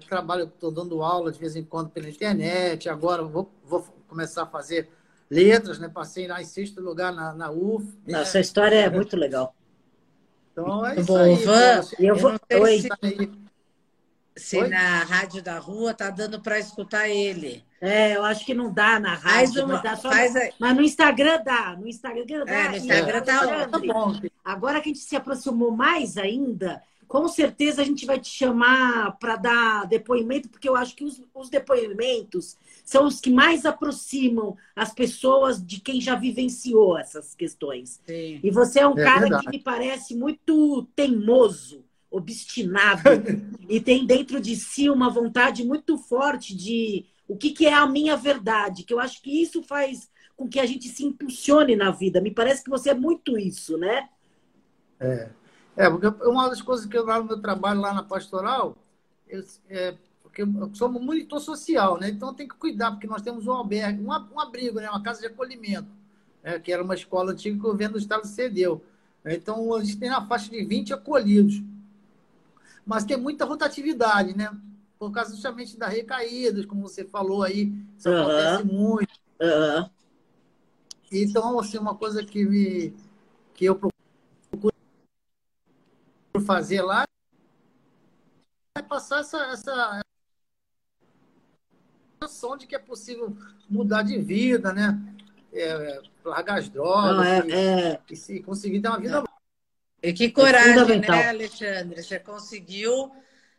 Speaker 4: trabalho, estou dando aula de vez em quando pela internet, agora vou, vou começar a fazer letras, né? Passei lá em sexto lugar na, na UF.
Speaker 2: Né? Essa história é muito legal.
Speaker 4: Então é isso Bom, aí.
Speaker 2: Van, eu, vou... Oi.
Speaker 3: Se Oi? na rádio da rua tá dando para escutar ele.
Speaker 2: É, eu acho que não dá na rádio, uma, mas, mas, a... mas, no Instagram dá. No Instagram dá. É, no Instagram tá, tá bom. Agora que a gente se aproximou mais ainda, com certeza a gente vai te chamar para dar depoimento, porque eu acho que os, os, depoimentos são os que mais aproximam as pessoas de quem já vivenciou essas questões. Sim. E você é um é cara verdade. que me parece muito teimoso, obstinado, [laughs] e tem dentro de si uma vontade muito forte de o que, que é a minha verdade, que eu acho que isso faz com que a gente se impulsione na vida. Me parece que você é muito isso, né?
Speaker 4: É. É, porque uma das coisas que eu lá no meu trabalho, lá na pastoral, eu, é, porque eu sou um monitor social, né? Então tem que cuidar, porque nós temos um albergue, um, um abrigo, né? uma casa de acolhimento, né? que era uma escola antiga que o governo do estado cedeu. Então a gente tem na faixa de 20 acolhidos. Mas tem muita rotatividade, né? Por causa justamente das recaídas, como você falou aí, isso uhum. acontece muito. Uhum. Então, assim, uma coisa que, me, que eu procuro fazer lá é passar essa, essa noção de que é possível mudar de vida, né? É, largar as drogas Não, é, e, é... e, se conseguir dar uma vida.
Speaker 3: E que coragem, né, Alexandre? Você conseguiu,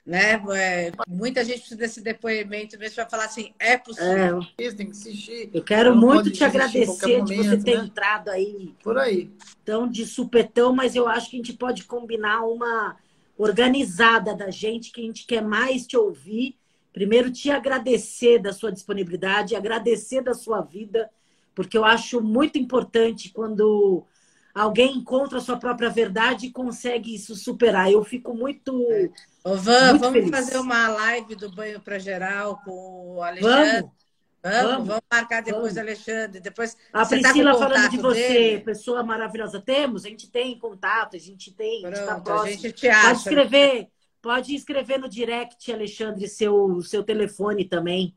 Speaker 3: né? É, muita gente precisa desse depoimento mesmo para falar assim, é possível.
Speaker 2: É, tem que assistir. Eu quero muito te agradecer momento, de você ter né? entrado aí.
Speaker 4: Por aí.
Speaker 2: Tão de supetão, mas eu acho que a gente pode combinar uma organizada da gente, que a gente quer mais te ouvir. Primeiro, te agradecer da sua disponibilidade, agradecer da sua vida, porque eu acho muito importante quando alguém encontra a sua própria verdade e consegue isso superar. Eu fico muito. É.
Speaker 3: Ô, Van, muito vamos feliz. fazer uma live do banho para geral com o Alexandre. Vamos. Vamos, vamos, marcar depois, vamos. Alexandre. Depois
Speaker 2: a tá Priscila tá falando de você, dele. pessoa maravilhosa. Temos, a gente tem contato, a gente tem, Pronto, a gente tá próximo. A gente te acha. Pode escrever, pode escrever no direct, Alexandre, seu, seu telefone também.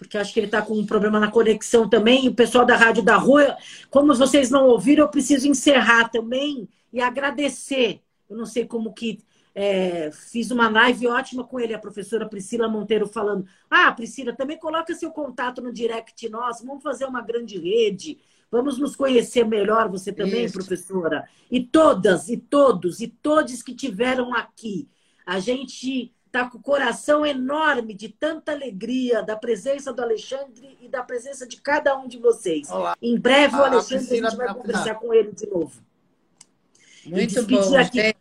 Speaker 2: Porque acho que ele está com um problema na conexão também. o pessoal da Rádio da Rua, como vocês não ouviram, eu preciso encerrar também e agradecer. Eu não sei como que é, fiz uma live ótima com ele, a professora Priscila Monteiro, falando: Ah, Priscila, também coloca seu contato no direct nosso, vamos fazer uma grande rede, vamos nos conhecer melhor, você também, Isso. professora. E todas, e todos, e todos que tiveram aqui. A gente está com o coração enorme de tanta alegria da presença do Alexandre e da presença de cada um de vocês. Olá. Em breve, o Alexandre, a, a gente vai conversar com ele de novo.
Speaker 3: Muito bom. Aqui...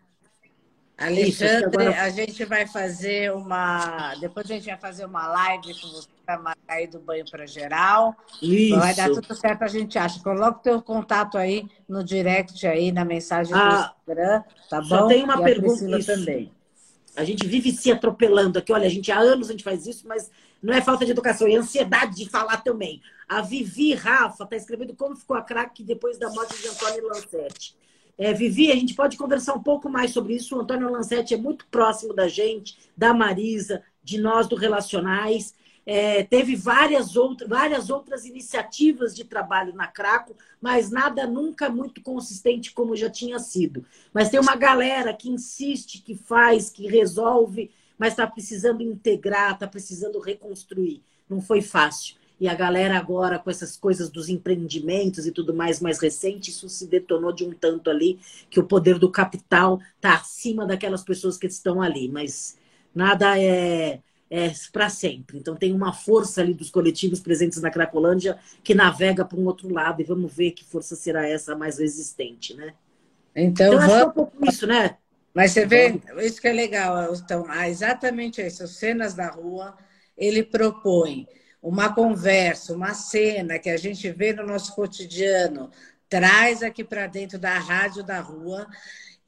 Speaker 3: Alexandre, agora... a gente vai fazer uma. Depois a gente vai fazer uma live com você para marcar aí do banho para geral. Isso. Vai dar tudo certo, a gente acha. Coloca o teu contato aí no direct aí, na mensagem do ah, Instagram, tá bom? Só
Speaker 2: tem uma e pergunta a também. A gente vive se atropelando aqui. Olha, a gente há anos a gente faz isso, mas não é falta de educação, é ansiedade de falar também. A Vivi Rafa está escrevendo como ficou a craque depois da morte de Antônio Lancetti. É, Vivi, a gente pode conversar um pouco mais sobre isso. O Antônio Lancetti é muito próximo da gente, da Marisa, de nós do Relacionais. É, teve várias, outra, várias outras iniciativas de trabalho na Craco, mas nada nunca muito consistente como já tinha sido. Mas tem uma galera que insiste, que faz, que resolve, mas está precisando integrar, está precisando reconstruir. Não foi fácil. E a galera agora, com essas coisas dos empreendimentos e tudo mais mais recente, isso se detonou de um tanto ali, que o poder do capital está acima daquelas pessoas que estão ali. Mas nada é, é para sempre. Então tem uma força ali dos coletivos presentes na Cracolândia que navega para um outro lado e vamos ver que força será essa mais resistente, né?
Speaker 3: Então, então vamos... é um pouco isso, né? Mas você vê, isso que é legal. Então, exatamente isso. Cenas da rua, ele propõe uma conversa, uma cena que a gente vê no nosso cotidiano, traz aqui para dentro da rádio da rua.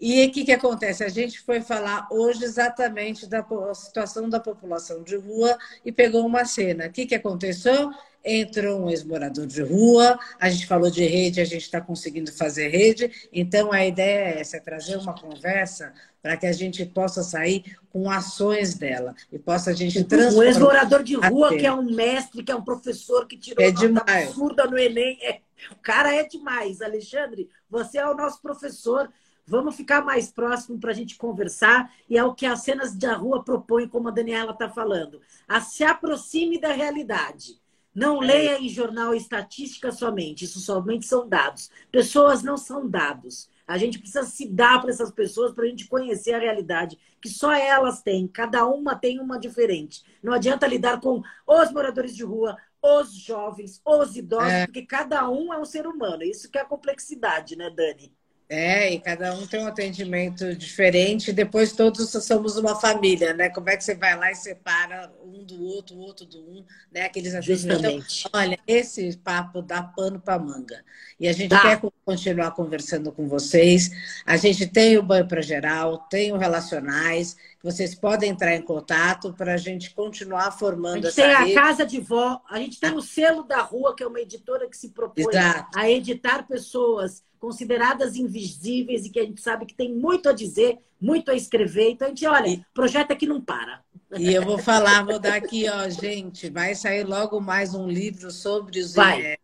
Speaker 3: E o que, que acontece? A gente foi falar hoje exatamente da situação da população de rua e pegou uma cena. O que, que aconteceu? entrou um ex-morador de rua, a gente falou de rede, a gente está conseguindo fazer rede, então a ideia é essa, é trazer uma conversa para que a gente possa sair com ações dela e possa a gente
Speaker 2: transformar. Um ex-morador de rua que é um mestre, que é um professor que tirou
Speaker 3: é demais.
Speaker 2: absurda no Enem. É, o cara é demais. Alexandre, você é o nosso professor. Vamos ficar mais próximo para a gente conversar. E é o que as cenas da rua propõem, como a Daniela está falando. A se aproxime da realidade. Não é. leia em jornal estatística somente. Isso somente são dados. Pessoas não são dados. A gente precisa se dar para essas pessoas para a gente conhecer a realidade que só elas têm. Cada uma tem uma diferente. Não adianta lidar com os moradores de rua, os jovens, os idosos, é. porque cada um é um ser humano. Isso que é a complexidade, né, Dani?
Speaker 3: É, e cada um tem um atendimento diferente. Depois todos somos uma família, né? Como é que você vai lá e separa um do outro, o outro do um, né? Aqueles atendimentos. Então, olha, esse papo dá pano para manga. E a gente tá. quer continuar conversando com vocês. A gente tem o banho para geral, tem o relacionais. Vocês podem entrar em contato para a gente continuar formando
Speaker 2: a gente tem a Casa de Vó, a gente tem o Selo da Rua, que é uma editora que se propõe Exato. a editar pessoas consideradas invisíveis e que a gente sabe que tem muito a dizer, muito a escrever. Então a gente, olha, projeto aqui não para.
Speaker 3: E eu vou falar, vou dar aqui, ó, gente, vai sair logo mais um livro sobre os vai.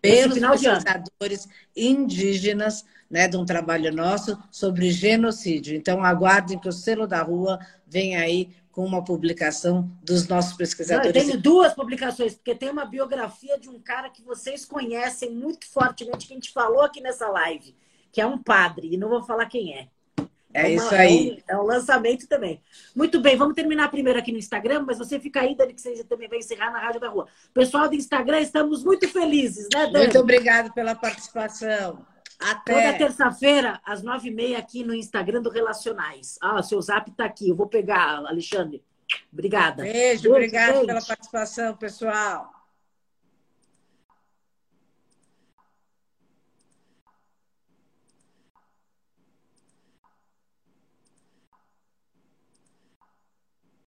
Speaker 3: pelos pesquisadores indígenas, né, de um trabalho nosso sobre genocídio. Então aguardem que o selo da rua vem aí com uma publicação dos nossos pesquisadores.
Speaker 2: Não, eu tenho duas publicações, porque tem uma biografia de um cara que vocês conhecem muito fortemente, que a gente falou aqui nessa live, que é um padre, e não vou falar quem é.
Speaker 3: É, é uma, isso aí.
Speaker 2: É um, é um, lançamento também. Muito bem, vamos terminar primeiro aqui no Instagram, mas você fica aí, Dani, que você também vai encerrar na Rádio da Rua. Pessoal do Instagram, estamos muito felizes, né, Dani?
Speaker 3: Muito obrigado pela participação. Até.
Speaker 2: Toda terça-feira, às nove e meia, aqui no Instagram do Relacionais. Ah, seu zap está aqui. Eu vou pegar, Alexandre. Obrigada.
Speaker 3: Beijo, Beijo obrigada pela participação, pessoal.